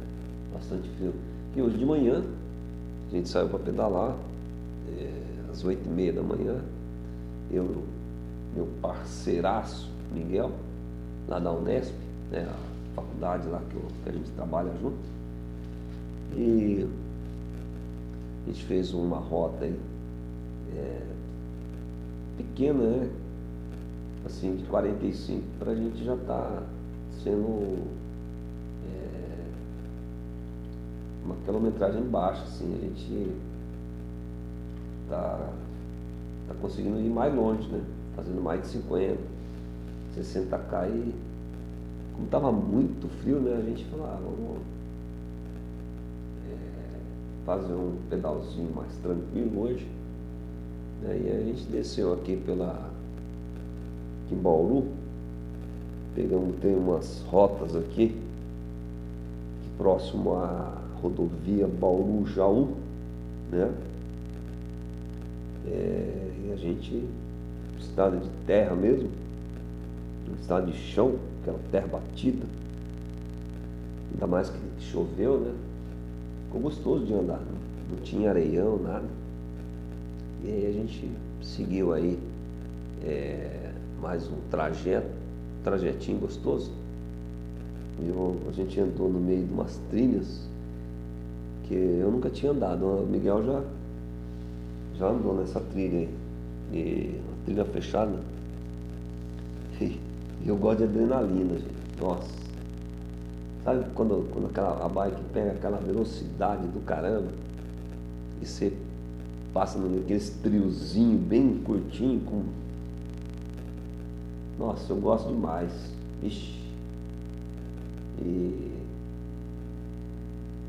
Bastante frio. E hoje de manhã a gente saiu para pedalar é, às oito e meia da manhã. Eu, meu parceiraço, Miguel, lá da Unesp, né, a faculdade lá que, eu, que a gente trabalha junto. E a gente fez uma rota aí, é, pequena, né? Assim, de 45, para a gente já tá sendo é, uma quilometragem baixa, assim, a gente tá, tá conseguindo ir mais longe, né? Fazendo mais de 50, 60k e como estava muito frio, né? A gente falou, ah, vamos é, fazer um pedalzinho mais tranquilo hoje. Né? E a gente desceu aqui pela aqui em Bauru, pegamos, tem umas rotas aqui, próximo à rodovia Bauru-Jaú, né? É, e a gente, estrada de terra mesmo, estrada de chão, aquela terra batida, ainda mais que choveu, né? Ficou gostoso de andar, né? não tinha areião, nada. E aí a gente seguiu aí é, mais um trajeto, trajetinho gostoso. Eu, a gente andou no meio de umas trilhas que eu nunca tinha andado. O Miguel já, já andou nessa trilha aí. E trilha fechada. E eu gosto de adrenalina, gente. Nossa. Sabe quando, quando aquela, a bike pega aquela velocidade do caramba e você passa naqueles triozinho bem curtinho com. Nossa, eu gosto demais. Ixi. E...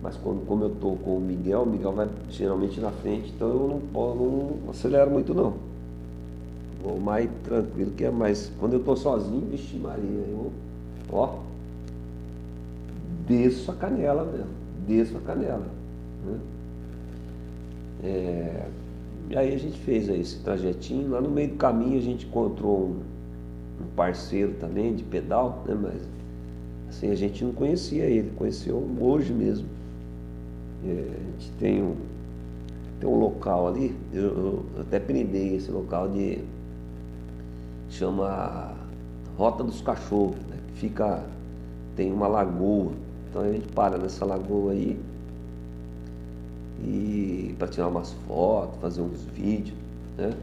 Mas quando, como eu tô com o Miguel, o Miguel vai geralmente na frente, então eu não, não acelero muito não. Vou mais tranquilo que é mais. Quando eu tô sozinho, vixe Maria, eu ó, desço a canela mesmo, desço a canela. Né? É, e aí a gente fez aí esse trajetinho, lá no meio do caminho a gente encontrou um, um parceiro também de pedal, né? Mas assim, a gente não conhecia ele, conheceu hoje mesmo. É, a gente tem um, tem um local ali, eu, eu até prendei esse local de chama Rota dos Cachorros, né? fica, tem uma lagoa. Então a gente para nessa lagoa aí e para tirar umas fotos, fazer uns vídeos, né?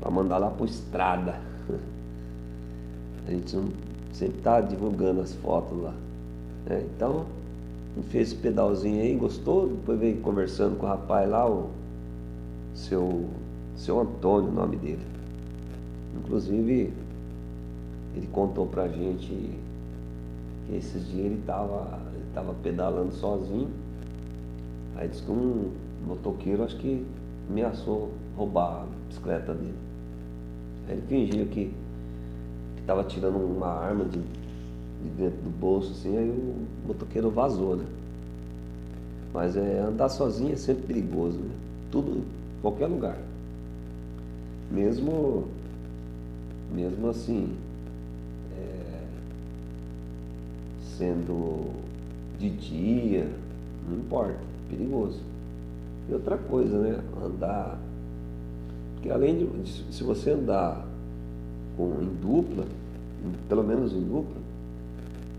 Para mandar lá por estrada. [laughs] A gente não, sempre tá divulgando as fotos lá. Né? Então, fez esse pedalzinho aí, gostou, depois veio conversando com o rapaz lá, o seu, seu Antônio, o nome dele. Inclusive, ele contou pra gente que esses dias ele estava ele tava pedalando sozinho. Aí disse que um motoqueiro acho que ameaçou roubar a bicicleta dele. Aí ele fingiu que estava tirando uma arma de, de, dentro do bolso, assim, aí o motoqueiro vazou, né? Mas é, andar sozinho é sempre perigoso, né? Tudo, qualquer lugar. Mesmo mesmo assim, é, sendo de dia, não importa, perigoso. E outra coisa, né? Andar. Porque além de. Se você andar com, em dupla, pelo menos em dupla,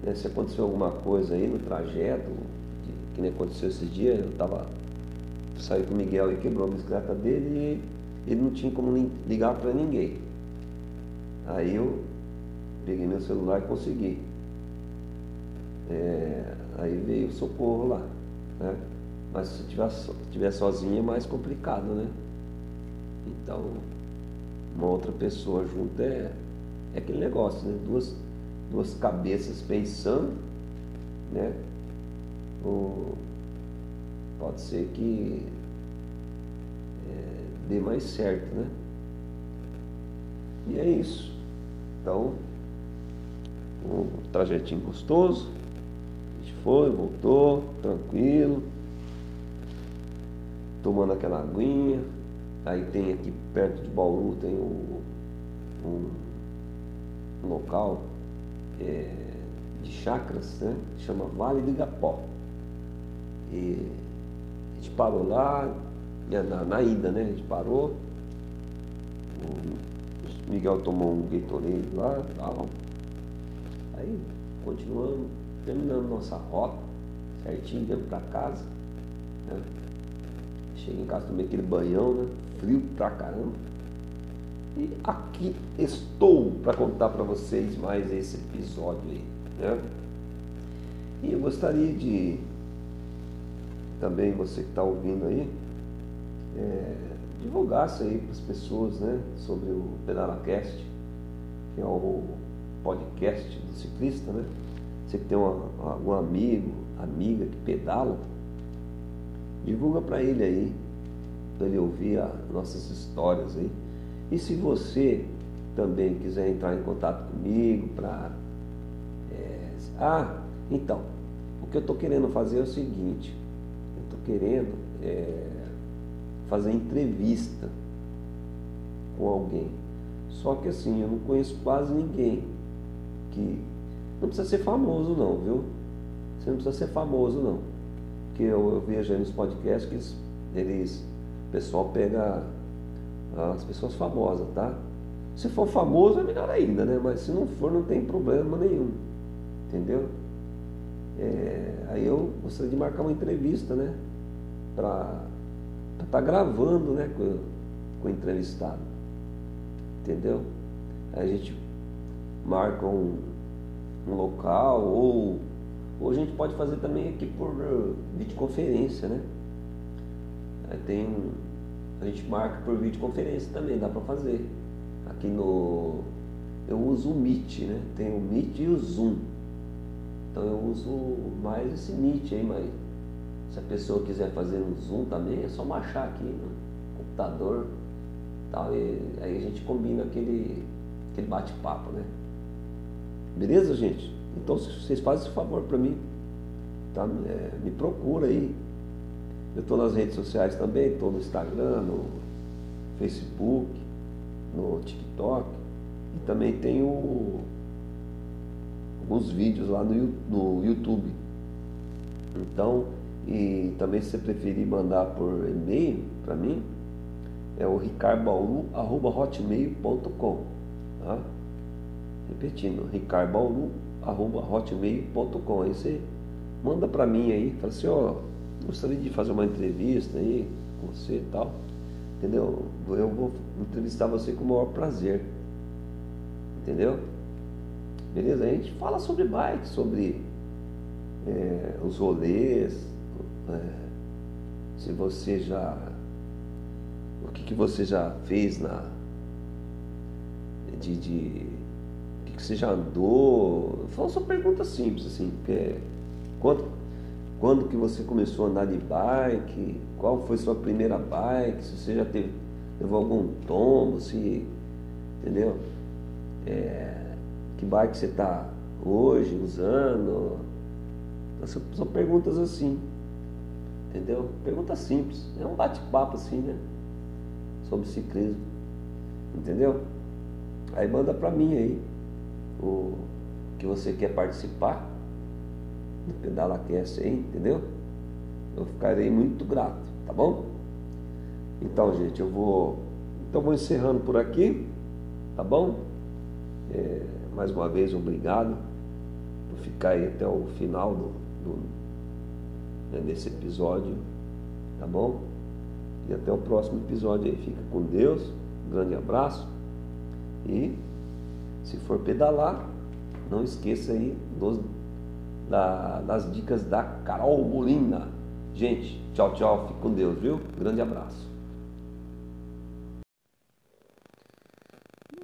né, se aconteceu alguma coisa aí no trajeto, que nem aconteceu esses dias, eu tava. Saí com o Miguel e quebrou a bicicleta dele e ele não tinha como ligar para ninguém. Aí eu peguei meu celular e consegui. É, aí veio o socorro lá. Né? Mas se tiver, tiver sozinho é mais complicado, né? Então, uma outra pessoa junto é, é aquele negócio, né? Duas, duas cabeças pensando, né? Ou pode ser que é, dê mais certo, né? E é isso. Então, um trajetinho gostoso. A gente foi, voltou, tranquilo. Tomando aquela aguinha. Aí tem aqui perto de Bauru tem um, um, local é, de chacras, né? Chama Vale do Igapó. E a gente parou lá, na, na ida, né? A gente parou. Miguel tomou um Gatorade lá, tal. Aí continuamos, terminando nossa rota, certinho, viemos para casa. Né? Cheguei em casa, tomei aquele banhão, né? Frio pra caramba. E aqui estou para contar para vocês mais esse episódio aí. Né? E eu gostaria de também você que está ouvindo aí, é, divulgasse aí para as pessoas né, sobre o PedalaCast, que é o podcast do ciclista, né? Você que tem algum amigo, amiga que pedala, divulga para ele aí, para ele ouvir as nossas histórias aí. E se você também quiser entrar em contato comigo para. É, ah, então, o que eu estou querendo fazer é o seguinte, eu estou querendo é, fazer entrevista com alguém. Só que assim, eu não conheço quase ninguém que. Não precisa ser famoso não, viu? Você não precisa ser famoso não. Porque eu, eu vejo aí nos podcasts que eles, eles o pessoal pega as pessoas famosas, tá? Se for famoso é melhor ainda, né? Mas se não for, não tem problema nenhum. Entendeu? É, aí eu gostaria de marcar uma entrevista, né? Para estar tá gravando, né? Com, com o entrevistado. Entendeu? Aí a gente marca um, um local ou, ou a gente pode fazer também aqui por uh, videoconferência, né? Aí tem a gente marca por videoconferência também, dá para fazer. Aqui no eu uso o Meet, né? Tem o Meet e o Zoom. Então eu uso mais esse Meet aí, mas se a pessoa quiser fazer no Zoom também, é só marchar aqui no computador tal, e aí a gente combina aquele, aquele bate-papo, né? Beleza, gente? Então vocês fazem esse favor para mim, tá? É, me procura aí. Eu estou nas redes sociais também, estou no Instagram, no Facebook, no TikTok e também tenho alguns vídeos lá no, no YouTube. Então, e também se você preferir mandar por e-mail para mim, é o ricarbauru.hotmail.com tá? Repetindo, ricarbauru.hotmail.com Aí você manda para mim aí, fala assim, ó, gostaria de fazer uma entrevista aí com você e tal. Entendeu? Eu vou entrevistar você com o maior prazer. Entendeu? Beleza? A gente fala sobre bike, sobre é, os rolês, é, se você já. O que, que você já fez na. De. de o que, que você já andou? Fala só perguntas simples, assim, porque é, quanto, quando que você começou a andar de bike? Qual foi sua primeira bike? Se você já teve, levou algum tombo, se. Entendeu? É, que bike você está hoje usando? São perguntas assim. Entendeu? Pergunta simples. É um bate-papo assim, né? Sobre ciclismo. Entendeu? Aí manda pra mim aí o que você quer participar do Pedala Cast aí, entendeu? Eu ficarei muito grato, tá bom? Então, gente, eu vou. Então vou encerrando por aqui, tá bom? É, mais uma vez, obrigado por ficar aí até o final do, do né, nesse episódio, tá bom? E até o próximo episódio aí. Fica com Deus, um grande abraço e se for pedalar, não esqueça aí dos, da, das dicas da Carol Molina. Gente, tchau, tchau, fique com Deus, viu? Grande abraço.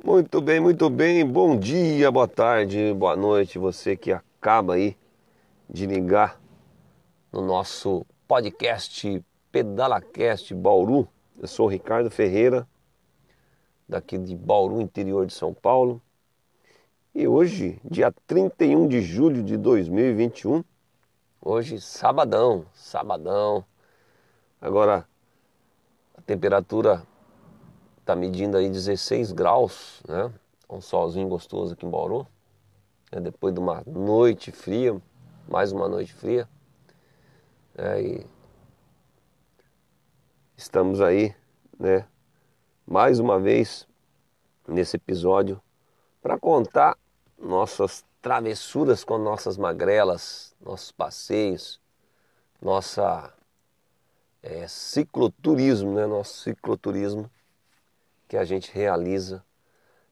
Muito bem, muito bem. Bom dia, boa tarde, boa noite. Você que acaba aí de ligar no nosso podcast PedalaCast Bauru. Eu sou o Ricardo Ferreira, daqui de Bauru, interior de São Paulo. E hoje, dia 31 de julho de 2021, hoje sabadão, sabadão. Agora a temperatura está medindo aí 16 graus, né? Um solzinho gostoso aqui em Bauru. É depois de uma noite fria, mais uma noite fria. É, e estamos aí, né, mais uma vez nesse episódio para contar nossas travessuras com nossas magrelas, nossos passeios, nossa é, cicloturismo, né? Nosso cicloturismo que a gente realiza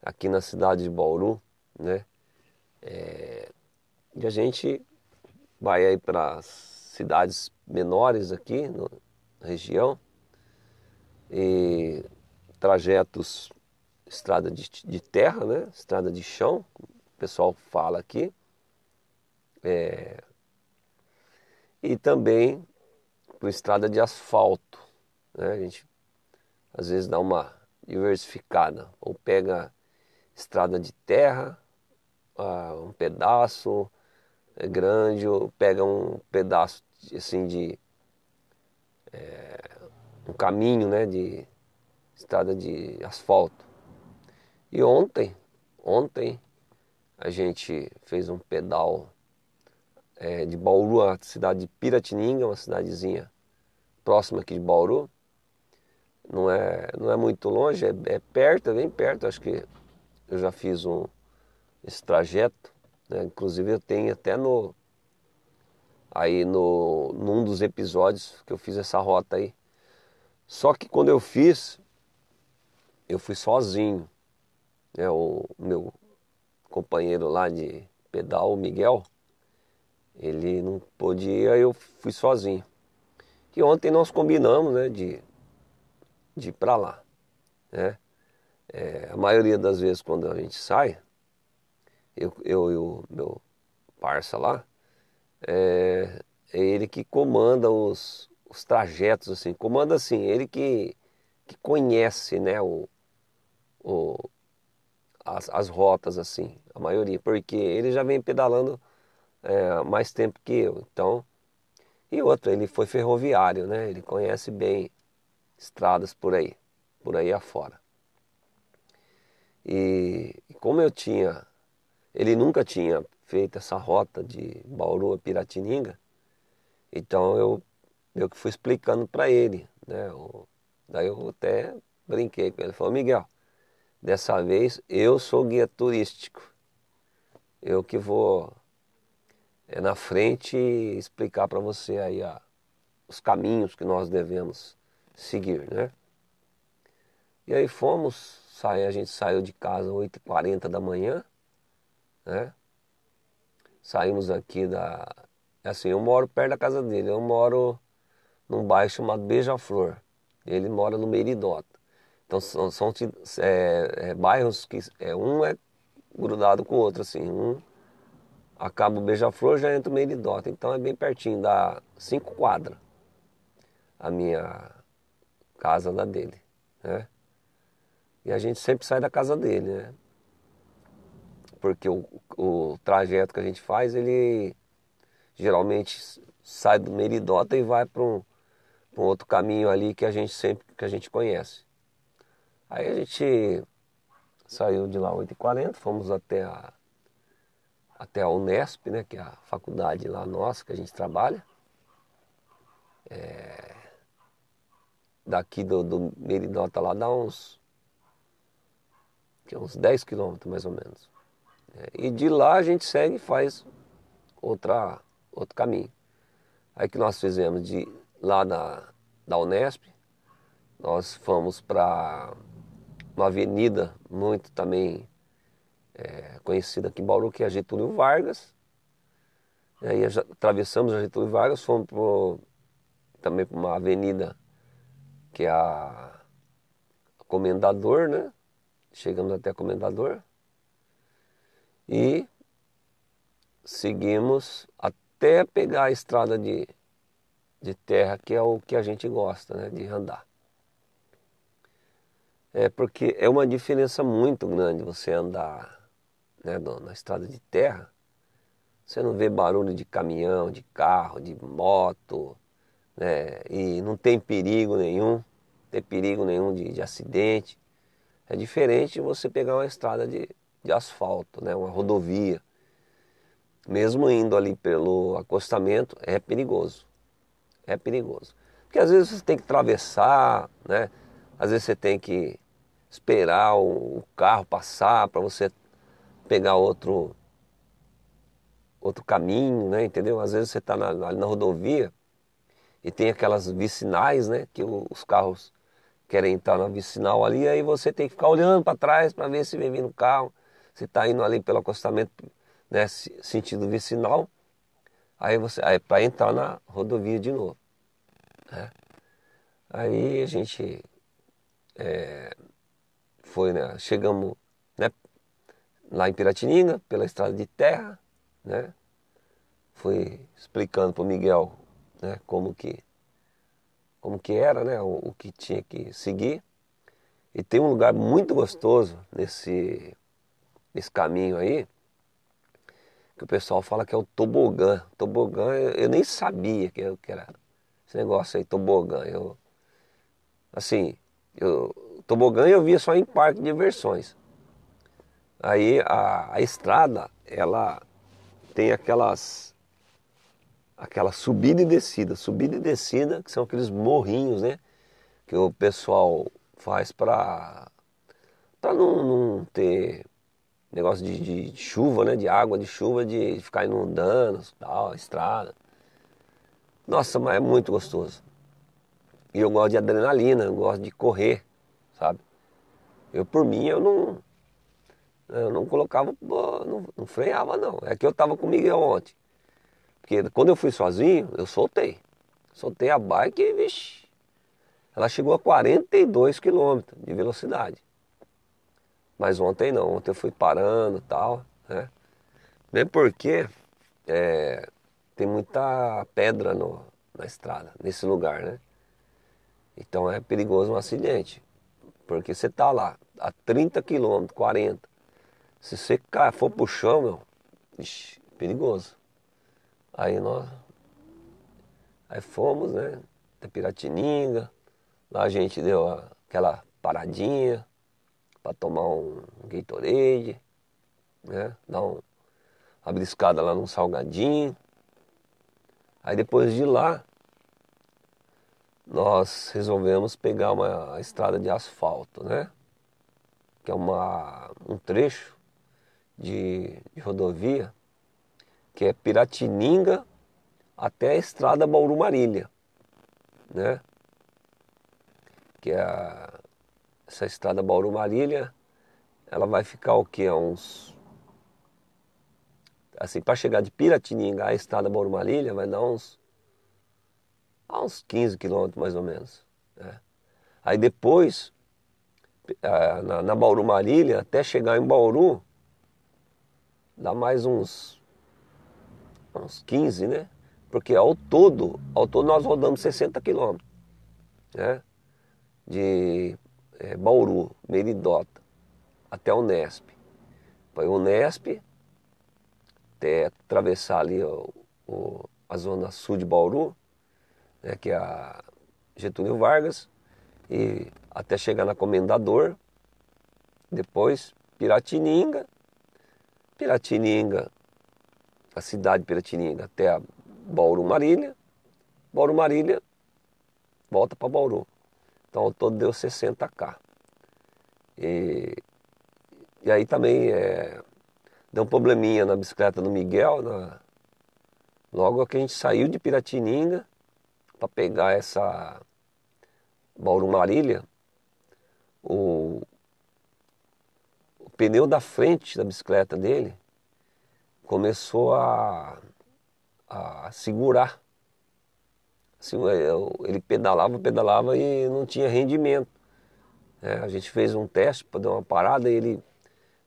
aqui na cidade de Bauru, né? É, e a gente vai aí para cidades menores aqui na região e trajetos estrada de, de terra, né? Estrada de chão, pessoal fala aqui. É, e também por estrada de asfalto. Né? A gente às vezes dá uma diversificada, ou pega estrada de terra, uh, um pedaço é grande, ou pega um pedaço assim de é, um caminho né, de estrada de asfalto. E ontem, ontem a gente fez um pedal é, de Bauru, a cidade de Piratininga, uma cidadezinha próxima aqui de Bauru. Não é, não é muito longe, é, é perto, é bem perto. Acho que eu já fiz um, esse trajeto. Né? Inclusive eu tenho até no aí no num dos episódios que eu fiz essa rota aí. Só que quando eu fiz, eu fui sozinho. Né? O meu companheiro lá de pedal, o Miguel, ele não podia, eu fui sozinho. E ontem nós combinamos né, de, de ir para lá. Né? É, a maioria das vezes quando a gente sai, eu, eu e o meu parça lá, é, é ele que comanda os, os trajetos, assim, comanda assim, ele que, que conhece né, o, o, as, as rotas, assim, a maioria, porque ele já vem pedalando é, mais tempo que eu. Então, e outro, ele foi ferroviário, né? Ele conhece bem estradas por aí, por aí afora. E, como eu tinha, ele nunca tinha feito essa rota de Bauru a Piratininga, então eu, eu que fui explicando para ele, né? Daí eu até brinquei com ele, falou, Miguel, dessa vez eu sou guia turístico, eu que vou é, na frente explicar para você aí a, os caminhos que nós devemos seguir, né? E aí fomos, sair, a gente saiu de casa às 8h40 da manhã, né? Saímos aqui da. É assim, eu moro perto da casa dele, eu moro num bairro chamado Beija-Flor. Ele mora no Meridota. Então são, são é, é, bairros que é, um é grudado com o outro, assim, um acaba o beija-flor, já entra o meridota. Então é bem pertinho, dá cinco quadras a minha casa da dele, né? E a gente sempre sai da casa dele, né? Porque o, o trajeto que a gente faz, ele geralmente sai do Meridota e vai para um, um outro caminho ali que a gente sempre que a gente conhece. Aí a gente saiu de lá 8h40, fomos até a até a Unesp, né, que é a faculdade lá nossa que a gente trabalha. É, daqui do, do Meridota lá dá uns, que é uns 10 quilômetros mais ou menos. É, e de lá a gente segue e faz outra, outro caminho. Aí que nós fizemos de lá da, da Unesp, nós fomos para uma avenida muito também é, conhecida aqui em Bauru, que é a Getúlio Vargas. E aí atravessamos a Getúlio Vargas, fomos pro, também para uma avenida que é a Comendador, né? Chegamos até a Comendador. E seguimos até pegar a estrada de, de terra, que é o que a gente gosta, né? De andar. É porque é uma diferença muito grande você andar né, na estrada de terra, você não vê barulho de caminhão, de carro, de moto, né, e não tem perigo nenhum, não tem perigo nenhum de, de acidente. É diferente você pegar uma estrada de, de asfalto, né, uma rodovia. Mesmo indo ali pelo acostamento, é perigoso. É perigoso. Porque às vezes você tem que atravessar, né? Às vezes você tem que esperar o carro passar para você pegar outro outro caminho, né? Entendeu? Às vezes você está na, na rodovia e tem aquelas vicinais, né? Que os carros querem entrar na vicinal ali, aí você tem que ficar olhando para trás para ver se vem vindo o carro. Você está indo ali pelo acostamento, né? Sentido vicinal. Aí você, aí para entrar na rodovia de novo. Né? Aí a gente é, foi, né? Chegamos né, lá em Piratininga, pela estrada de terra, né? Fui explicando para o Miguel né, como que como que era, né, o, o, que tinha que seguir. E tem um lugar muito gostoso nesse, nesse caminho aí, que o pessoal fala que é o tobogã. Tobogã, eu, eu nem sabia que, que, era esse negócio aí, tobogã. Eu, assim, eu, tobogã eu via só em parque de diversões. Aí a, a estrada, ela tem aquelas aquela subida e descida, subida e descida, que são aqueles morrinhos, né? Que o pessoal faz para para não, não, ter negócio de, de, chuva, né? De água, de chuva, de ficar inundando, tal, estrada. Nossa, mas é muito gostoso. E eu gosto de adrenalina, eu gosto de correr, sabe? Eu por mim eu não eu não colocava, não, não freava não. É que eu tava com o Miguel ontem. Porque quando eu fui sozinho, eu soltei. Soltei a bike e, vixi, ela chegou a 42 km de velocidade. Mas ontem não, ontem eu fui parando e tal, né? Bem porque é, tem muita pedra no, na estrada, nesse lugar, né? Então é perigoso um acidente. Porque você tá lá a 30 km, 40. Se você for pro chão, meu, ixi, perigoso. Aí nós aí fomos, né? Até Piratininga. Lá a gente deu aquela paradinha para tomar um Gatorade, né? Dar um, uma briscada lá num salgadinho. Aí depois de lá, nós resolvemos pegar uma estrada de asfalto, né? Que é uma, um trecho de, de rodovia que é Piratininga até a estrada Bauru Marília, né? Que é a, essa estrada Bauru Marília, ela vai ficar o que? Uns assim, para chegar de Piratininga à estrada Bauru Marília vai dar uns uns 15 quilômetros mais ou menos. Né? Aí depois, na, na Bauru Marília, até chegar em Bauru, dá mais uns uns 15, né? Porque ao todo, ao todo nós rodamos 60 quilômetros, né? De é, Bauru, Meridota, até o Nesp. Foi o Nesp, até atravessar ali o, o, a zona sul de Bauru, né, que é a Getúlio Vargas, e até chegar na Comendador, depois Piratininga, Piratininga a cidade de Piratininga até a Bauru Marília, Bauru Marília volta para Bauru. Então ao todo deu 60k. E, e aí também é, deu um probleminha na bicicleta do Miguel, na, logo que a gente saiu de Piratininga para pegar essa Bauru Marília, o, o pneu da frente da bicicleta dele começou a, a segurar. Assim, ele pedalava, pedalava e não tinha rendimento. É, a gente fez um teste para dar uma parada e ele,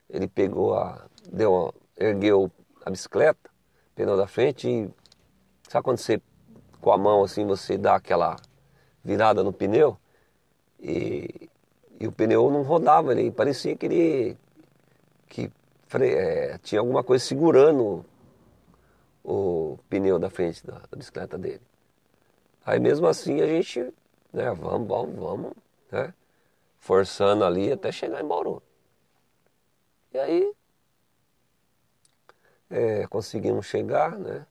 ele pegou a. Deu uma, ergueu a bicicleta, pneu da frente e. Sabe quando você com a mão assim você dá aquela virada no pneu? E, e o pneu não rodava, ele parecia que ele que é, tinha alguma coisa segurando o pneu da frente da, da, bicicleta dele. Aí mesmo assim a gente, né, vamos, vamos, vamos, né, forçando ali até chegar em Bauru. E aí é, conseguimos chegar, né,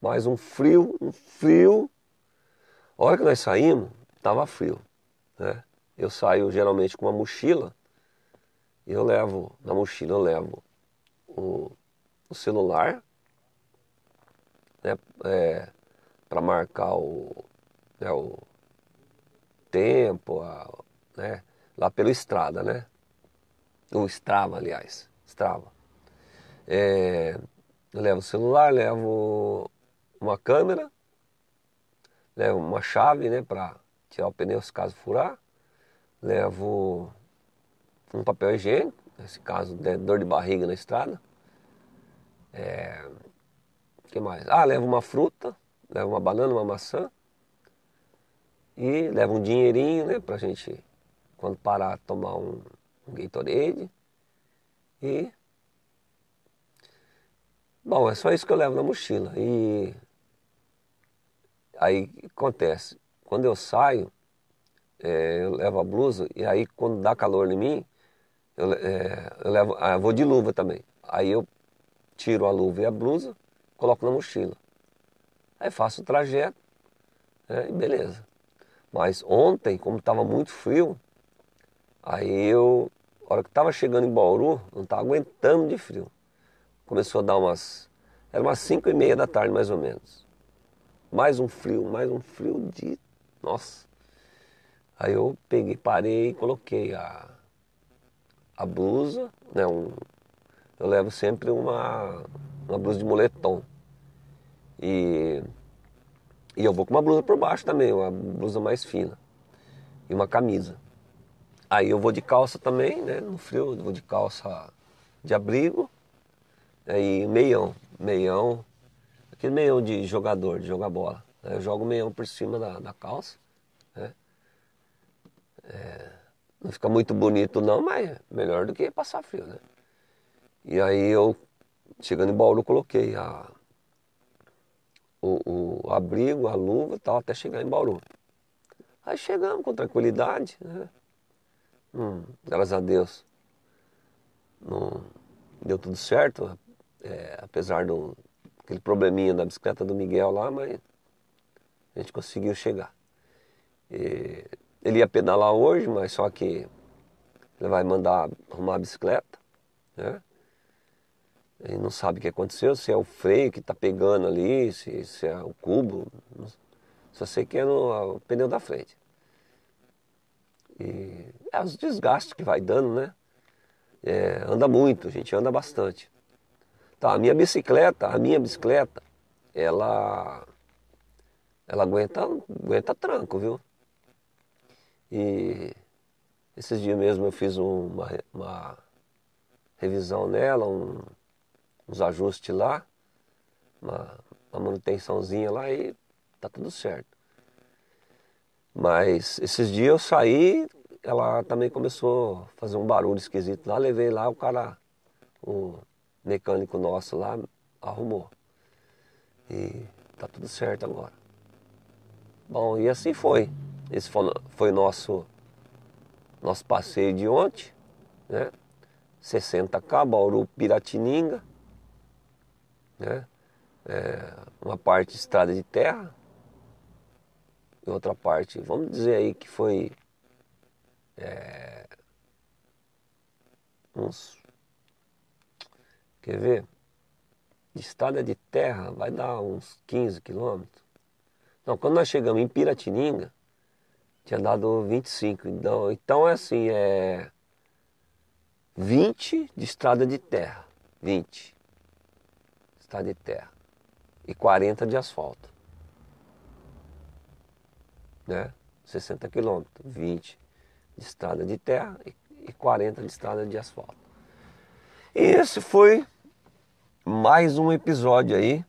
mais um frio, um frio. A hora que nós saímos, tava frio, né. Eu saio geralmente com uma mochila eu levo, na mochila eu levo o, o celular, né, é, para marcar o, né, o tempo, a, né, lá pelo Estrada, né? O Strava, aliás, Strava. É, eu levo o celular, levo uma câmera, levo uma chave, né, para tirar o pneu se caso furar, levo um papel higiênico, nesse caso, de dor de barriga na estrada. É, que mais? Ah, levo uma fruta, levo uma banana, uma maçã e levo um dinheirinho, né, pra gente quando parar tomar um, um Gatorade e bom, é só isso que eu levo na mochila e aí acontece, quando eu saio é, eu levo a blusa e aí quando dá calor em mim eu, é, eu levo, ah, eu vou de luva também. Aí eu tiro a luva e a blusa, coloco na mochila. Aí faço o trajeto né, e beleza. Mas ontem, como estava muito frio, aí eu, a hora que estava chegando em Bauru, não estava aguentando de frio. Começou a dar umas, era umas 5 e meia da tarde mais ou menos. Mais um frio, mais um frio de, nossa. Aí eu peguei, parei coloquei a, a blusa, né, um, eu levo sempre uma, uma blusa de moletom. E, e eu vou com uma blusa por baixo também, uma blusa mais fina. E uma camisa. Aí eu vou de calça também, né? No frio, eu vou de calça de abrigo. Aí meião, meião, aquele meião de jogador, de jogar bola. Eu jogo meião por cima da, da calça. Né? É, não fica muito bonito não, mas melhor do que passar frio, né? E aí eu, chegando em Bauru, coloquei a, o, o abrigo, a luva e tal, até chegar em Bauru. Aí chegamos com tranquilidade, né? Hum, graças a Deus. Não deu tudo certo, é, apesar do aquele probleminha da bicicleta do Miguel lá, mas a gente conseguiu chegar. E ele ia pedalar hoje, mas só que ele vai mandar arrumar a bicicleta, né? Ele não sabe o que aconteceu, se é o freio que está pegando ali, se, se, é o cubo. Só sei que é no o pneu da frente. E é os desgastes que vai dando, né? É, anda muito, a gente anda bastante. Tá, a minha bicicleta, a minha bicicleta, ela ela aguenta, aguenta tranco, viu? E esses dias mesmo eu fiz uma, uma revisão nela, um, uns ajustes lá, uma, uma manutençãozinha lá e tá tudo certo. Mas esses dias eu saí, ela também começou a fazer um barulho esquisito lá, levei lá, o cara, o mecânico nosso lá, arrumou. E tá tudo certo agora. Bom, e assim foi. Esse foi nosso, nosso passeio de ontem, né? 60K, Bauru, Piratininga, né? É, uma parte estrada de terra e outra parte, vamos dizer aí que foi é, uns, quer ver, de estrada de terra vai dar uns 15 quilômetros. Então, quando nós chegamos em Piratininga, tinha dado 25. Então, então é assim, é 20 de estrada de terra. 20 estrada de terra. E 40 de asfalto. Né? 60 quilômetros, 20 de estrada de terra e 40 de estrada de asfalto. E esse foi mais um episódio aí,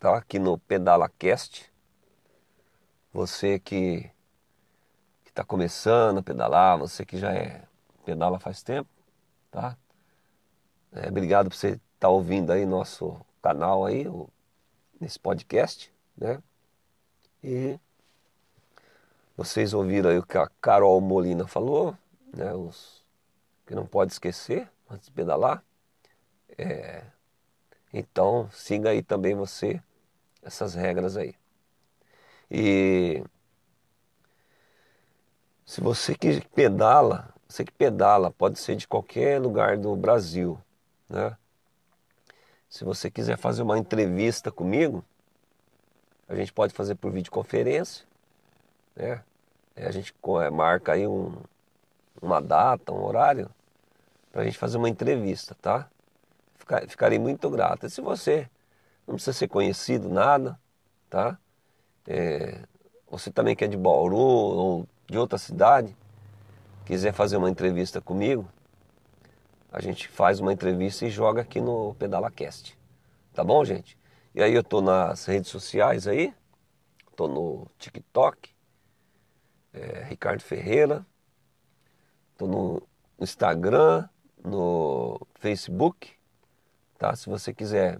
tá? Aqui no Pedala Cast. Você que está começando a pedalar, você que já é pedala faz tempo, tá? É, obrigado por você estar tá ouvindo aí nosso canal aí, o, nesse podcast, né? E vocês ouviram aí o que a Carol Molina falou, né? Os que não pode esquecer antes de pedalar. É, então siga aí também você essas regras aí. E se você que pedala, você que pedala, pode ser de qualquer lugar do Brasil, né? Se você quiser fazer uma entrevista comigo, A gente pode fazer por videoconferência, né? A gente é, marca aí um, uma data, um horário, para a gente fazer uma entrevista, tá? Ficarei muito grato. E se você não precisa ser conhecido, nada, tá? É, você também que é de Bauru ou de outra cidade, quiser fazer uma entrevista comigo, a gente faz uma entrevista e joga aqui no PedalaCast. Tá bom, gente? E aí eu tô nas redes sociais aí, tô no TikTok, é, Ricardo Ferreira, tô no Instagram, no Facebook, tá? Se você quiser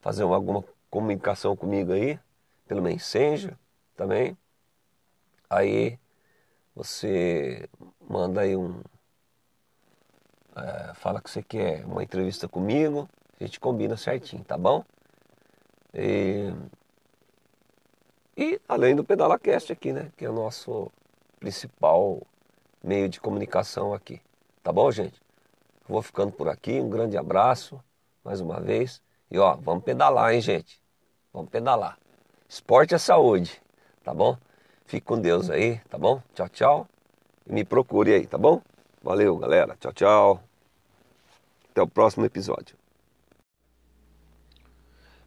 fazer alguma comunicação comigo aí, pelo Messenger também, aí você manda aí um, é, fala que você quer uma entrevista comigo, a gente combina certinho, tá bom? E, e além do PedalaCast aqui, né? Que é o nosso principal meio de comunicação aqui. Tá bom, gente? Vou ficando por aqui. Um grande abraço mais uma vez. E ó, vamos pedalar, hein, gente? Vamos pedalar. Esporte é saúde, tá bom? Fique com Deus aí, tá bom? Tchau, tchau. E me procure aí, tá bom? Valeu, galera. Tchau, tchau. Até o próximo episódio.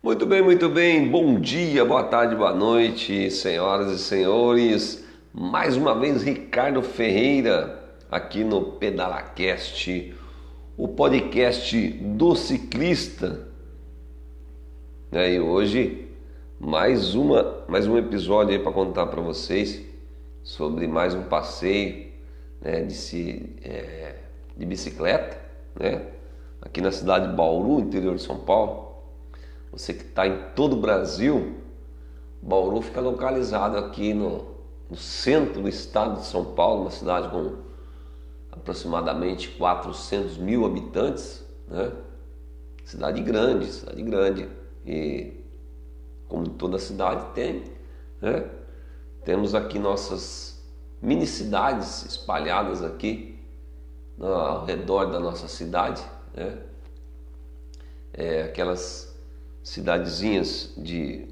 Muito bem, muito bem. Bom dia, boa tarde, boa noite, senhoras e senhores. Mais uma vez, Ricardo Ferreira, aqui no PedalaCast, o podcast do ciclista. E hoje, mais, uma, mais um episódio aí para contar para vocês sobre mais um passeio né, de, é, de bicicleta, né? Aqui na cidade de Bauru, interior de São Paulo. Você que está em todo o Brasil, Bauru fica localizado aqui no, no centro do estado de São Paulo, uma cidade com aproximadamente 400 mil habitantes, né? Cidade grande, cidade grande. E como toda cidade tem, né? Temos aqui nossas mini cidades espalhadas aqui ao redor da nossa cidade, né? É, aquelas cidadezinhas de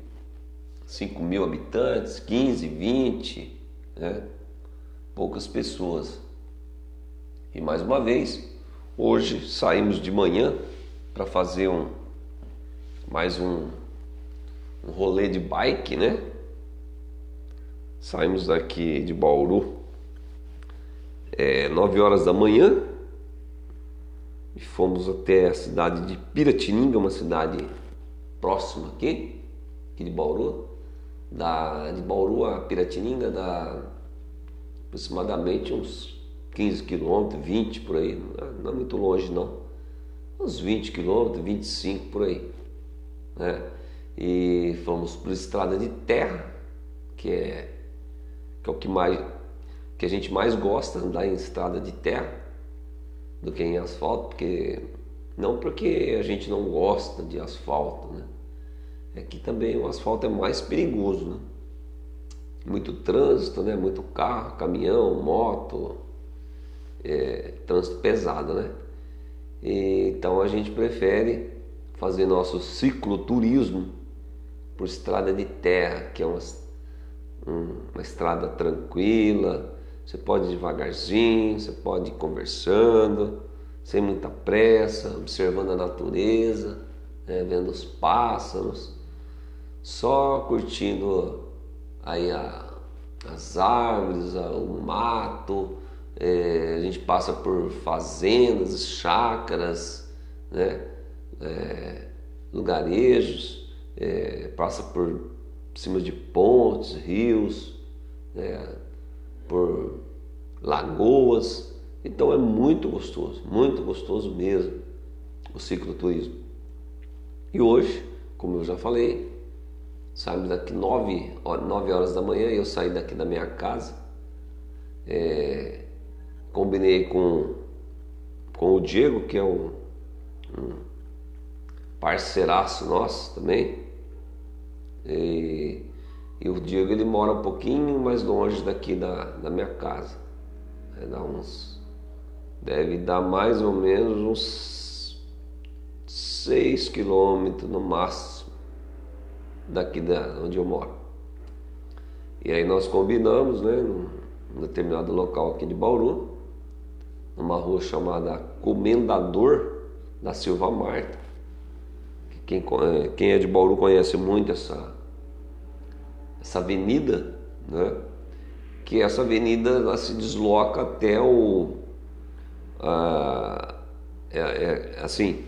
5 mil habitantes, 15, 20, né? poucas pessoas. E mais uma vez, hoje saímos de manhã para fazer um mais um, um rolê de bike, né? Saímos daqui de Bauru é, 9 horas da manhã e fomos até a cidade de Piratininga, uma cidade próxima aqui, aqui de Bauru. Da, de Bauru a Piratininga dá aproximadamente uns 15 quilômetros, 20 por aí, não é muito longe não. Uns 20 quilômetros, 25 por aí. Né? E fomos por estrada de terra, que é que é o que mais que a gente mais gosta andar em estrada de terra do que em asfalto, porque não porque a gente não gosta de asfalto, né? É que também o asfalto é mais perigoso, né? Muito trânsito, né? Muito carro, caminhão, moto, é, trânsito pesado, né? E, então a gente prefere fazer nosso cicloturismo por estrada de terra, que é uma uma estrada tranquila, você pode ir devagarzinho, você pode ir conversando, sem muita pressa, observando a natureza, né, vendo os pássaros, só curtindo aí a, as árvores, o mato, é, a gente passa por fazendas, chácaras, né, é, lugarejos, é, passa por cima de pontes, rios, né, por lagoas. Então é muito gostoso, muito gostoso mesmo o cicloturismo. E hoje, como eu já falei, saímos daqui 9, 9 horas da manhã eu saí daqui da minha casa. É, combinei com, com o Diego, que é um, um parceiraço nosso também. E, e, o Diego ele mora um pouquinho mais longe daqui da, da minha casa. É, dá uns, deve dar mais ou menos uns 6 quilômetros no máximo. daqui da onde eu moro. E aí nós combinamos, né, num determinado local aqui de Bauru, numa rua chamada Comendador da Silva Marta. Quem, eh, quem é de Bauru conhece muito essa, essa avenida, né? que essa avenida ela se desloca até o. é, é, assim,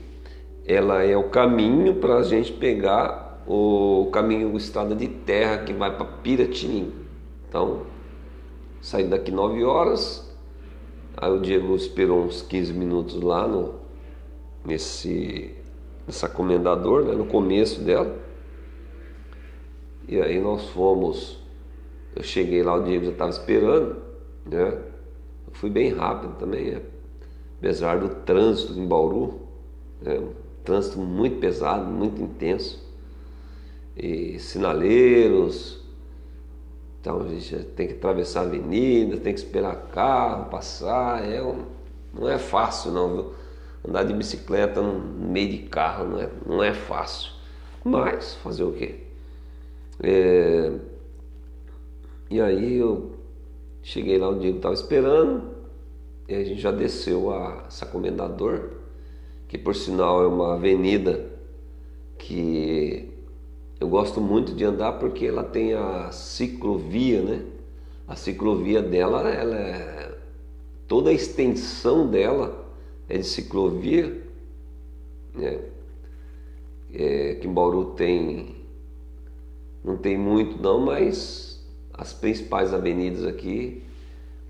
ela é o caminho para a gente pegar o caminho, o estrada de terra que vai para Piratininga. Então, saí daqui 9 horas, aí o Diego esperou uns 15 minutos lá no, nesse, nessa comendador, né, no começo dela. E aí nós fomos, eu cheguei lá, o Diego já estava esperando, né? Eu fui bem rápido também, né? apesar do trânsito em Bauru, né? um trânsito muito pesado, muito intenso, e sinaleiros, então a gente tem que atravessar a avenida, tem que esperar carro passar, é não é fácil não, viu? Andar de bicicleta no meio de carro não é, não é fácil. Mas fazer o quê? É... E aí eu cheguei lá, o Diego estava esperando, e a gente já desceu a Sacomendador, que por sinal é uma avenida que eu gosto muito de andar porque ela tem a ciclovia, né? A ciclovia dela, ela é toda a extensão dela é de ciclovia, né? É, que em Bauru tem, não tem muito não, mas as principais avenidas aqui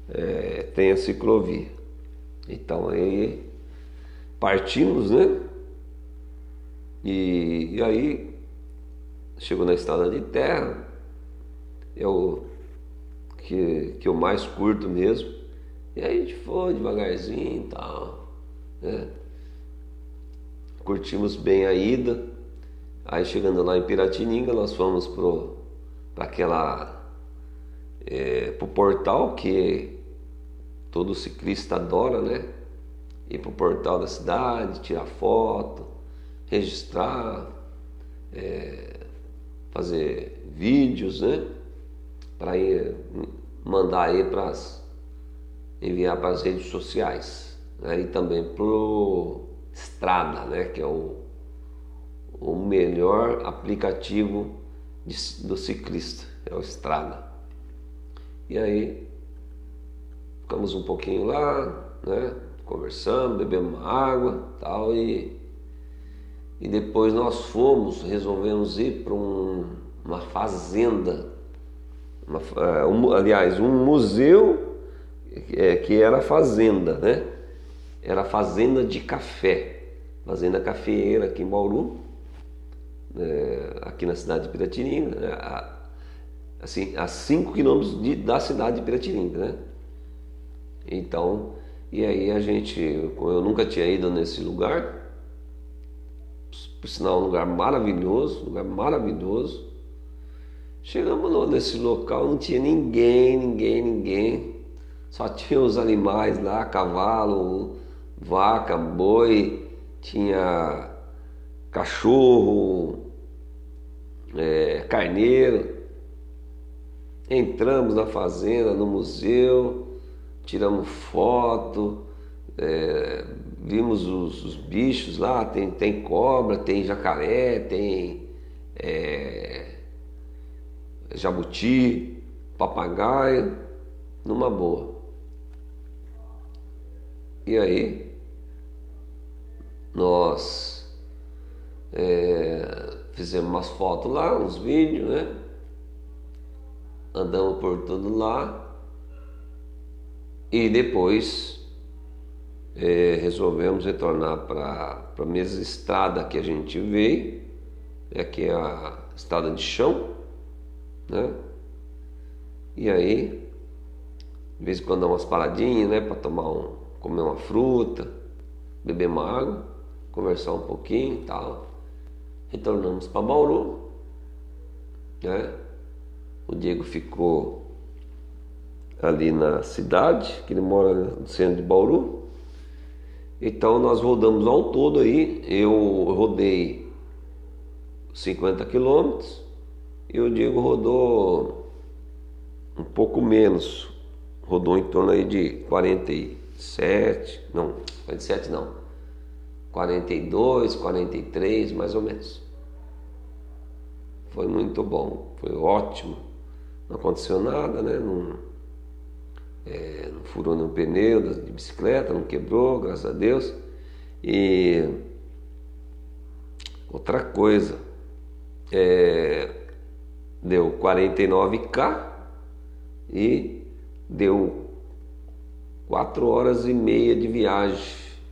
é, tem a ciclovia. Então aí partimos, né? E, e aí chegou na estrada de terra, é o que, que eu mais curto mesmo. E aí a gente foi devagarzinho e tal. Né? Curtimos bem a ida. Aí chegando lá em Piratininga, nós fomos para aquela. É, pro portal que todo ciclista adora, né? Ir pro portal da cidade, tirar foto, registrar, é, fazer vídeos, né? Para mandar aí para enviar para as redes sociais né? e também pro Strada, né? que é o, o melhor aplicativo de, do ciclista, é o Strada. E aí ficamos um pouquinho lá, né? conversando, bebemos uma água tal, e, e depois nós fomos, resolvemos ir para um, uma fazenda, uma, é, um, aliás, um museu é, que era fazenda, né? era fazenda de café, fazenda cafeeira aqui em Bauru, é, aqui na cidade de Piratininga, né, a, assim, a 5 quilômetros de, da cidade de Piratininga, né? Então, e aí a gente, eu nunca tinha ido nesse lugar, por sinal um lugar maravilhoso, um lugar maravilhoso. Chegamos nesse local, não tinha ninguém, ninguém, ninguém. Só tinha os animais lá, cavalo, vaca, boi, tinha cachorro, é, carneiro. Entramos na fazenda, no museu, tiramos foto, é, vimos os, os, bichos lá, tem, tem cobra, tem jacaré, tem é, jabuti, papagaio, numa boa. E aí, nós é, fizemos umas fotos lá, uns vídeos, né? Andamos por tudo lá e depois é, resolvemos retornar para a mesma estrada que a gente veio, é que é a estrada de chão, né? E aí, de vez em quando dá umas paradinhas, né, para tomar um comer uma fruta, beber uma água, conversar um pouquinho e tal. Retornamos para Bauru. Né? O Diego ficou ali na cidade, que ele mora no centro de Bauru. Então nós rodamos ao todo aí, eu rodei 50 quilômetros e o Diego rodou um pouco menos, rodou em torno aí de 47, não, 47 não, 42, 43 mais ou menos. Foi muito bom, foi ótimo. Não aconteceu nada, né? Não, é, não furou nenhum pneu de bicicleta, não quebrou, graças a Deus. E outra coisa, é, deu 49k e deu 4 horas e meia de viagem,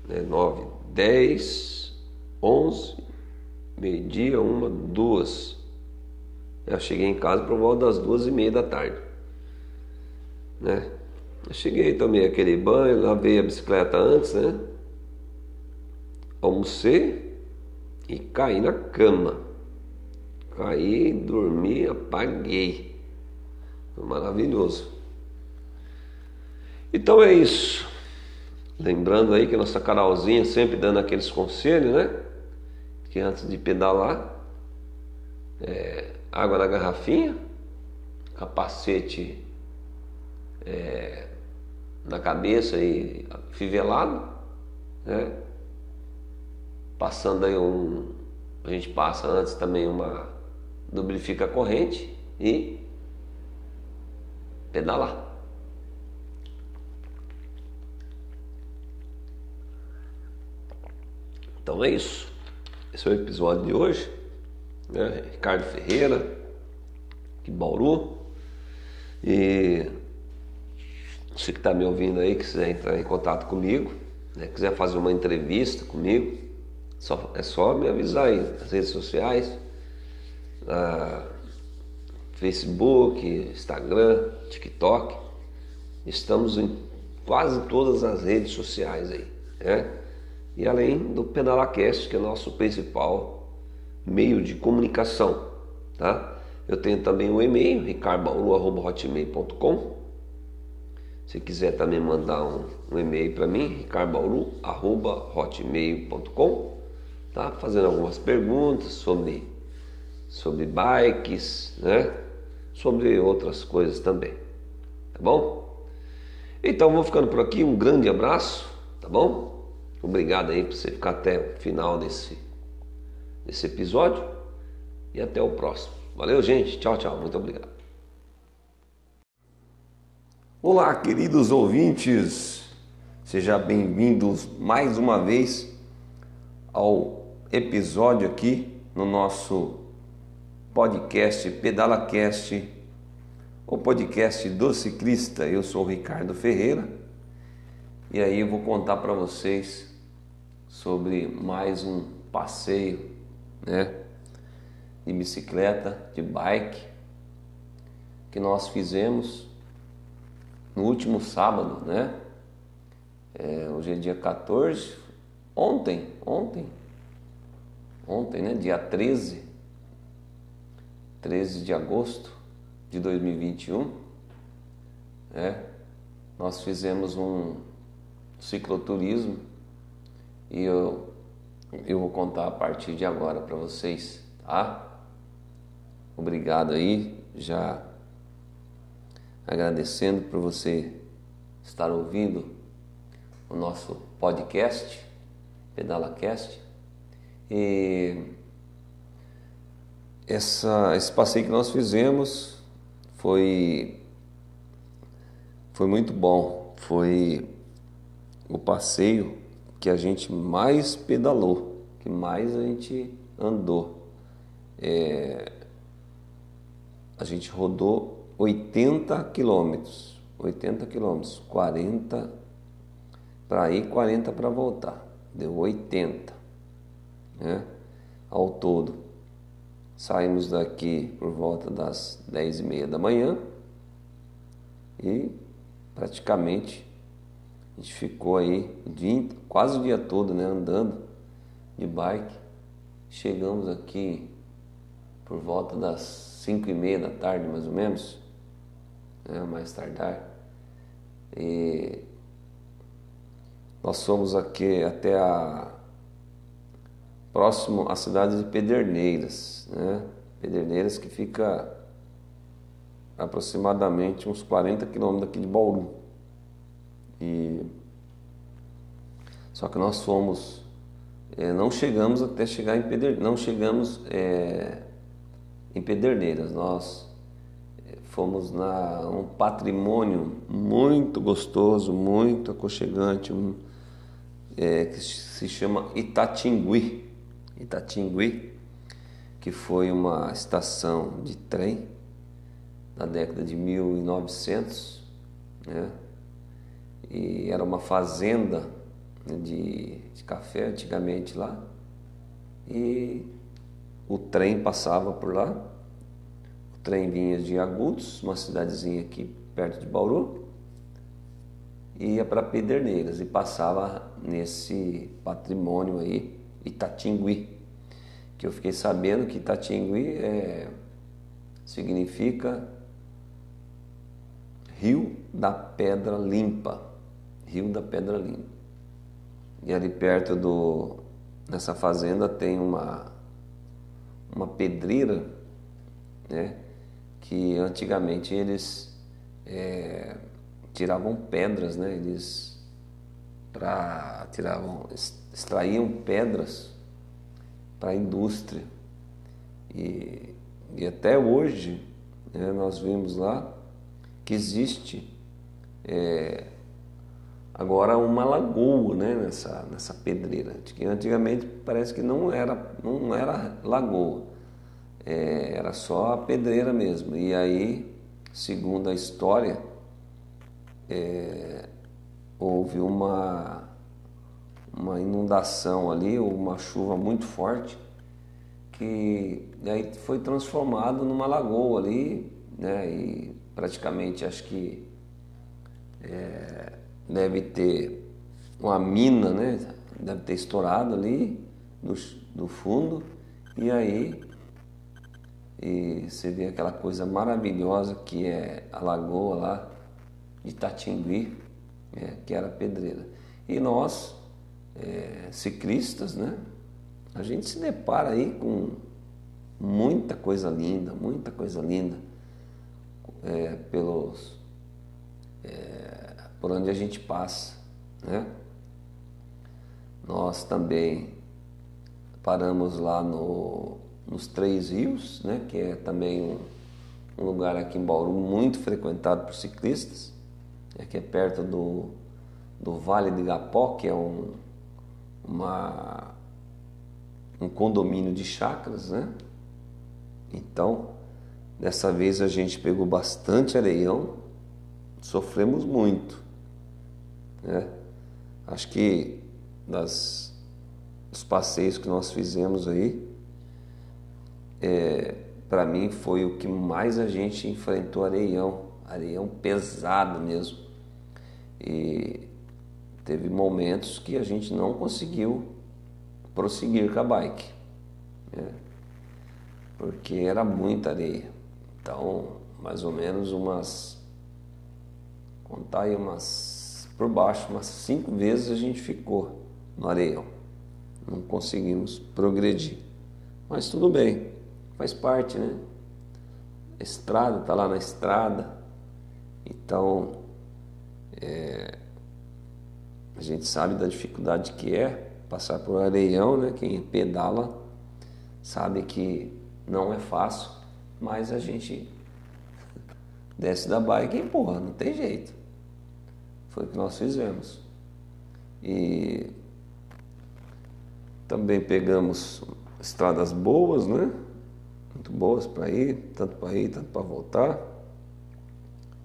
né? 9, 10, 11, meio-dia, uma, duas. Eu cheguei em casa por volta das duas e meia da tarde. Né? Cheguei, tomei aquele banho, lavei a bicicleta antes, né? Almocei e caí na cama. Caí, dormi, apaguei. Foi maravilhoso. Então é isso. Lembrando aí que nossa Carolzinha sempre dando aqueles conselhos, né? Que antes de pedalar, é, água na garrafinha, capacete é, na cabeça e fivelado, né? Passando aí um. A gente passa antes também uma. lubrifica a corrente e pedalar. Então é isso. Esse é o episódio de hoje. Né? Ricardo Ferreira, de Bauru. E você que está me ouvindo aí, quiser entrar em contato comigo, né? quiser fazer uma entrevista comigo, só, é só me avisar aí nas redes sociais, na Facebook, Instagram, TikTok. Estamos em quase todas as redes sociais aí. Né? E além do Pedalacast, que é nosso principal meio de comunicação. Tá? Eu tenho também o um e-mail, ricardobauru.hotmail.com se quiser também mandar um, um e-mail para mim, ricardobauru.hotmail.com tá? Fazendo algumas perguntas sobre, sobre bikes, né? Sobre outras coisas também, tá bom? Então vou ficando por aqui, um grande abraço, tá bom? Obrigado aí por você ficar até o final desse, desse episódio e até o próximo. Valeu, gente. Tchau, tchau. Muito obrigado. Olá, queridos ouvintes, sejam bem-vindos mais uma vez ao episódio aqui no nosso podcast PedalaCast, o podcast do ciclista. Eu sou o Ricardo Ferreira e aí eu vou contar para vocês sobre mais um passeio, né, de bicicleta, de bike que nós fizemos no último sábado, né? É, hoje é dia 14, ontem, ontem, ontem, né? Dia 13, 13 de agosto de 2021, né? Nós fizemos um cicloturismo e eu, eu vou contar a partir de agora para vocês, tá? Obrigado aí, já agradecendo por você estar ouvindo o nosso podcast, PedalaCast. E essa, esse passeio que nós fizemos foi, foi muito bom. Foi o passeio que a gente mais pedalou, que mais a gente andou. É, a gente rodou 80 quilômetros. 80 quilômetros. 40 para ir, 40 para voltar. Deu 80. Né? Ao todo. Saímos daqui por volta das 10 e meia da manhã e praticamente a gente ficou aí dia, quase o dia todo né, andando de bike. Chegamos aqui por volta das 5 e meia da tarde, mais ou menos né, mais tardar. E nós fomos aqui até a próximo à cidade de Pederneiras, né? Pederneiras que fica aproximadamente uns 40 quilômetros daqui de Bauru. E só que nós fomos, é, não chegamos até chegar em Pederneiras, não chegamos é, em Pederneiras, nós fomos na um patrimônio muito gostoso, muito aconchegante, um, é, que se chama Itatingui. Itatingui, que foi uma estação de trem na década de 1900, né? e era uma fazenda de, de café antigamente lá, e o trem passava por lá, trem vinha de Agudos, uma cidadezinha aqui perto de Bauru, ia para Pederneiras e passava nesse patrimônio aí, Itatingui, que eu fiquei sabendo que Itatingui é, significa Rio da Pedra Limpa. Rio da Pedra Limpa. E ali perto do nessa fazenda tem uma uma pedreira, né? Que antigamente eles é, tiravam pedras, né? Eles para tiravam extraíam pedras para a indústria. E, e até hoje né, nós vimos lá que existe é, agora uma lagoa né, nessa, nessa pedreira, que antigamente parece que não era, não era lagoa, é, era só a pedreira mesmo. E aí, segundo a história, é, houve uma, uma inundação ali, uma chuva muito forte, que aí foi transformado numa lagoa ali, né, e praticamente acho que é, deve ter uma mina, né? Deve ter estourado ali no, no fundo e aí e você vê aquela coisa maravilhosa que é a lagoa lá de Tatingui, né? que era pedreira. E nós, é, ciclistas, né? A gente se depara aí com muita coisa linda, muita coisa linda é, pelos, é, por onde a gente passa. Né? Nós também paramos lá no, nos Três Rios, né? que é também um, um lugar aqui em Bauru muito frequentado por ciclistas, é que é perto do, do Vale de Gapó, que é um, uma, um condomínio de chácaras, né? Então, Dessa vez a gente pegou bastante areião, sofremos muito. Né? Acho que das, dos passeios que nós fizemos aí, é, para mim foi o que mais a gente enfrentou areião, areião pesado mesmo. E teve momentos que a gente não conseguiu prosseguir com a bike, né? porque era muita areia. Então, mais ou menos umas. Contar aí umas. Por baixo, umas cinco vezes a gente ficou no areião. Não conseguimos progredir. Mas tudo bem, faz parte, né? estrada, tá lá na estrada. Então, é, a gente sabe da dificuldade que é passar por areião, né? Quem pedala sabe que não é fácil mas a gente desce da bike e empurra, não tem jeito. Foi o que nós fizemos. E também pegamos estradas boas, né? Muito boas para ir, tanto para ir, tanto para voltar.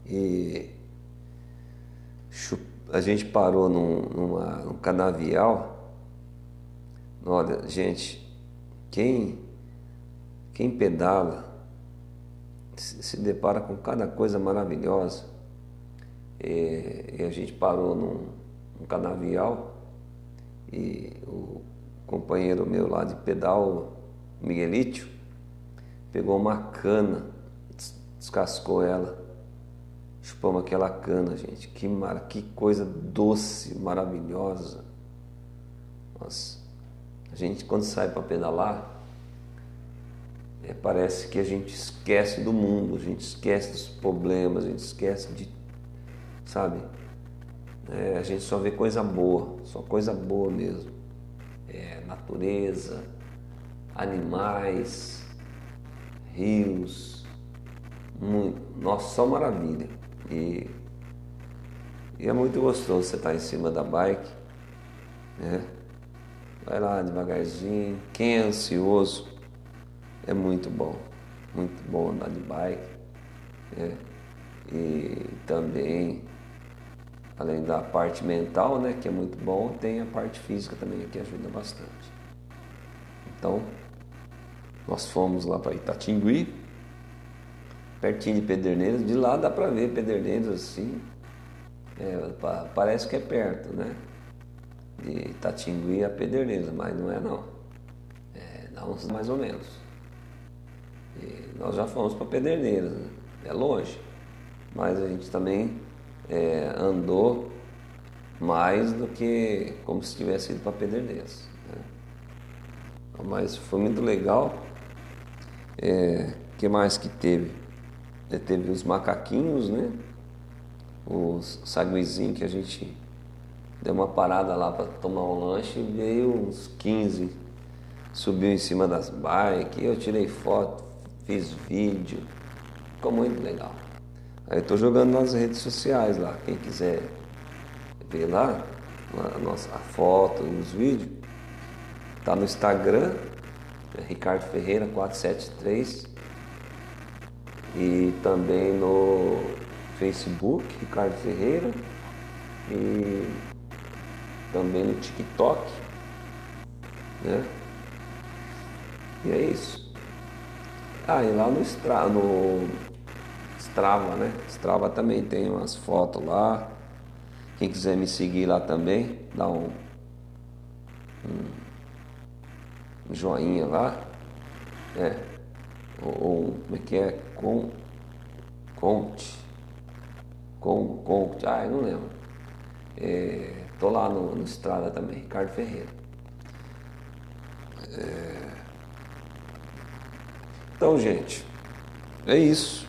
E a gente parou num, numa, num canavial. Olha, gente, quem, quem pedala se depara com cada coisa maravilhosa. E, e a gente parou num, num canavial e o companheiro meu lá de pedal, Miguelito, pegou uma cana, descascou ela, chupamos aquela cana, gente. Que, mar... que coisa doce, maravilhosa. Nossa, a gente quando sai para pedalar, é, parece que a gente esquece do mundo, a gente esquece dos problemas, a gente esquece de, sabe? É, a gente só vê coisa boa, só coisa boa mesmo. É, natureza, animais, rios, muito, nossa, só maravilha. E, e é muito gostoso você estar em cima da bike, né? Vai lá devagarzinho. Quem é ansioso é muito bom, muito bom andar de bike. Né? E também, além da parte mental, né, que é muito bom, tem a parte física também que ajuda bastante. Então, nós fomos lá para Itatingui, pertinho de Pederneiras. De lá dá para ver Pederneiras assim. É, parece que é perto, né? De Itatingui a Pederneiras, mas não é não. É, dá uns mais ou menos. E nós já fomos para Pederneiras, né? é longe. Mas a gente também é, andou mais do que como se tivesse ido para Pederneiras. Né? Mas foi muito legal. É, que mais que teve? É, teve os macaquinhos, né? Os saguizinhos que a gente deu uma parada lá para tomar um lanche e veio uns 15. Subiu em cima das bikes, eu tirei foto, fiz vídeo. Ficou muito legal. Aí eu tô jogando nas redes sociais lá. Quem quiser ver lá a nossa a foto e os vídeos, tá no Instagram, Ricardo Ferreira 473 e também no Facebook, Ricardo Ferreira, e também no TikTok, né? E é isso. Ah, e lá no, Stra, no Strava, né? Strava também tem umas fotos lá. Quem quiser me seguir lá também, dá um, um joinha lá. É ou como é que é? Com, Conte. Com, Conte. Ah, eu não lembro. É, tô lá no, no Estrada também, Ricardo Ferreira. É... Então, gente, é isso.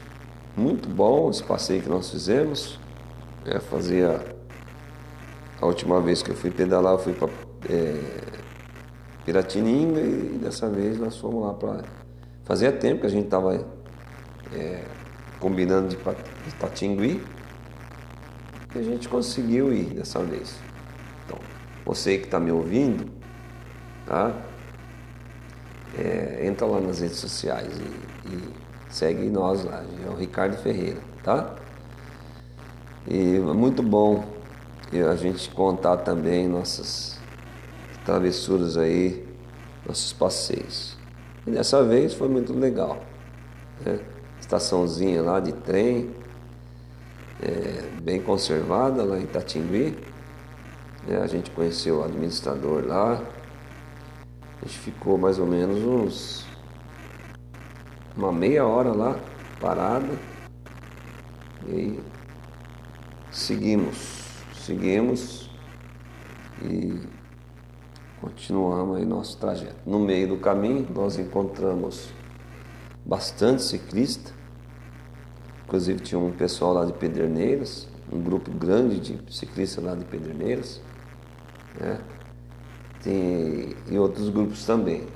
Muito bom esse passeio que nós fizemos. É, fazia a última vez que eu fui pedalar, eu fui para é, Piratininga e dessa vez nós fomos lá para Fazia tempo que a gente estava é, combinando de, Tatingui e a gente conseguiu ir dessa vez. Então, você que está me ouvindo, tá? É, entra lá nas redes sociais e, e segue nós lá, é o Ricardo Ferreira, tá? E é muito bom a gente contar também nossas travessuras aí, nossos passeios. E dessa vez foi muito legal. Né? Estaçãozinha lá de trem, é, bem conservada lá em Itatingui. É, a gente conheceu o administrador lá. A gente ficou mais ou menos uns uma meia hora lá parada e seguimos, seguimos e Continuamos aí nosso trajeto. No meio do caminho, nós encontramos bastante ciclista. Inclusive tinha um pessoal lá de Pederneiras, um grupo grande de ciclistas lá de Pederneiras. Né? Tem, e outros grupos também.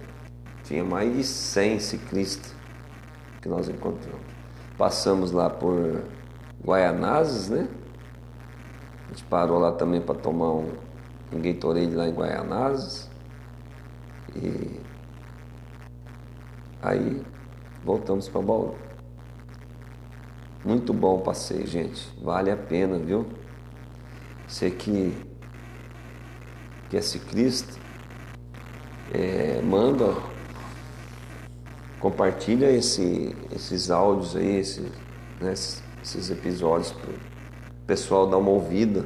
Tinha mais de 100 ciclistas que nós encontramos. Passamos lá por Guaianazes, né? A gente parou lá também para tomar um, em Gatorade lá em Guaianazes. E aí voltamos para Bauru. Muito bom o passeio, gente. Vale a pena, viu? Você que, que é ciclista, é, manda, compartilha esse, esses áudios aí, esse, né, esses episódios para o pessoal dar uma ouvida,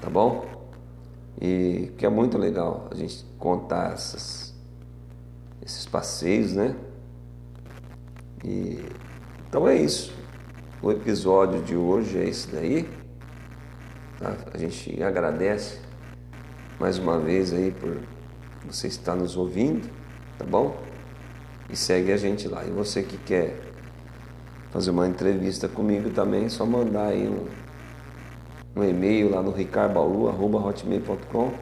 tá bom? E que é muito legal a gente contar essas, esses passeios, né? E, então é isso. O episódio de hoje é esse daí. Tá? A gente agradece mais uma vez aí por você estar nos ouvindo, tá bom? e segue a gente lá. E você que quer fazer uma entrevista comigo também, é só mandar aí um, um e-mail lá no ricarbauru.hotmail.com.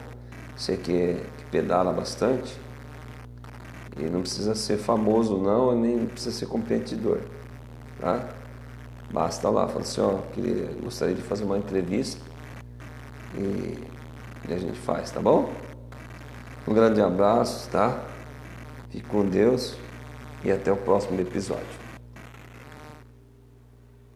Você que, que pedala bastante. E não precisa ser famoso não, nem precisa ser competidor. Tá? Basta lá, fala assim, ó, queria, gostaria de fazer uma entrevista e, e a gente faz, tá bom? Um grande abraço, tá? Fique com Deus e até o próximo episódio.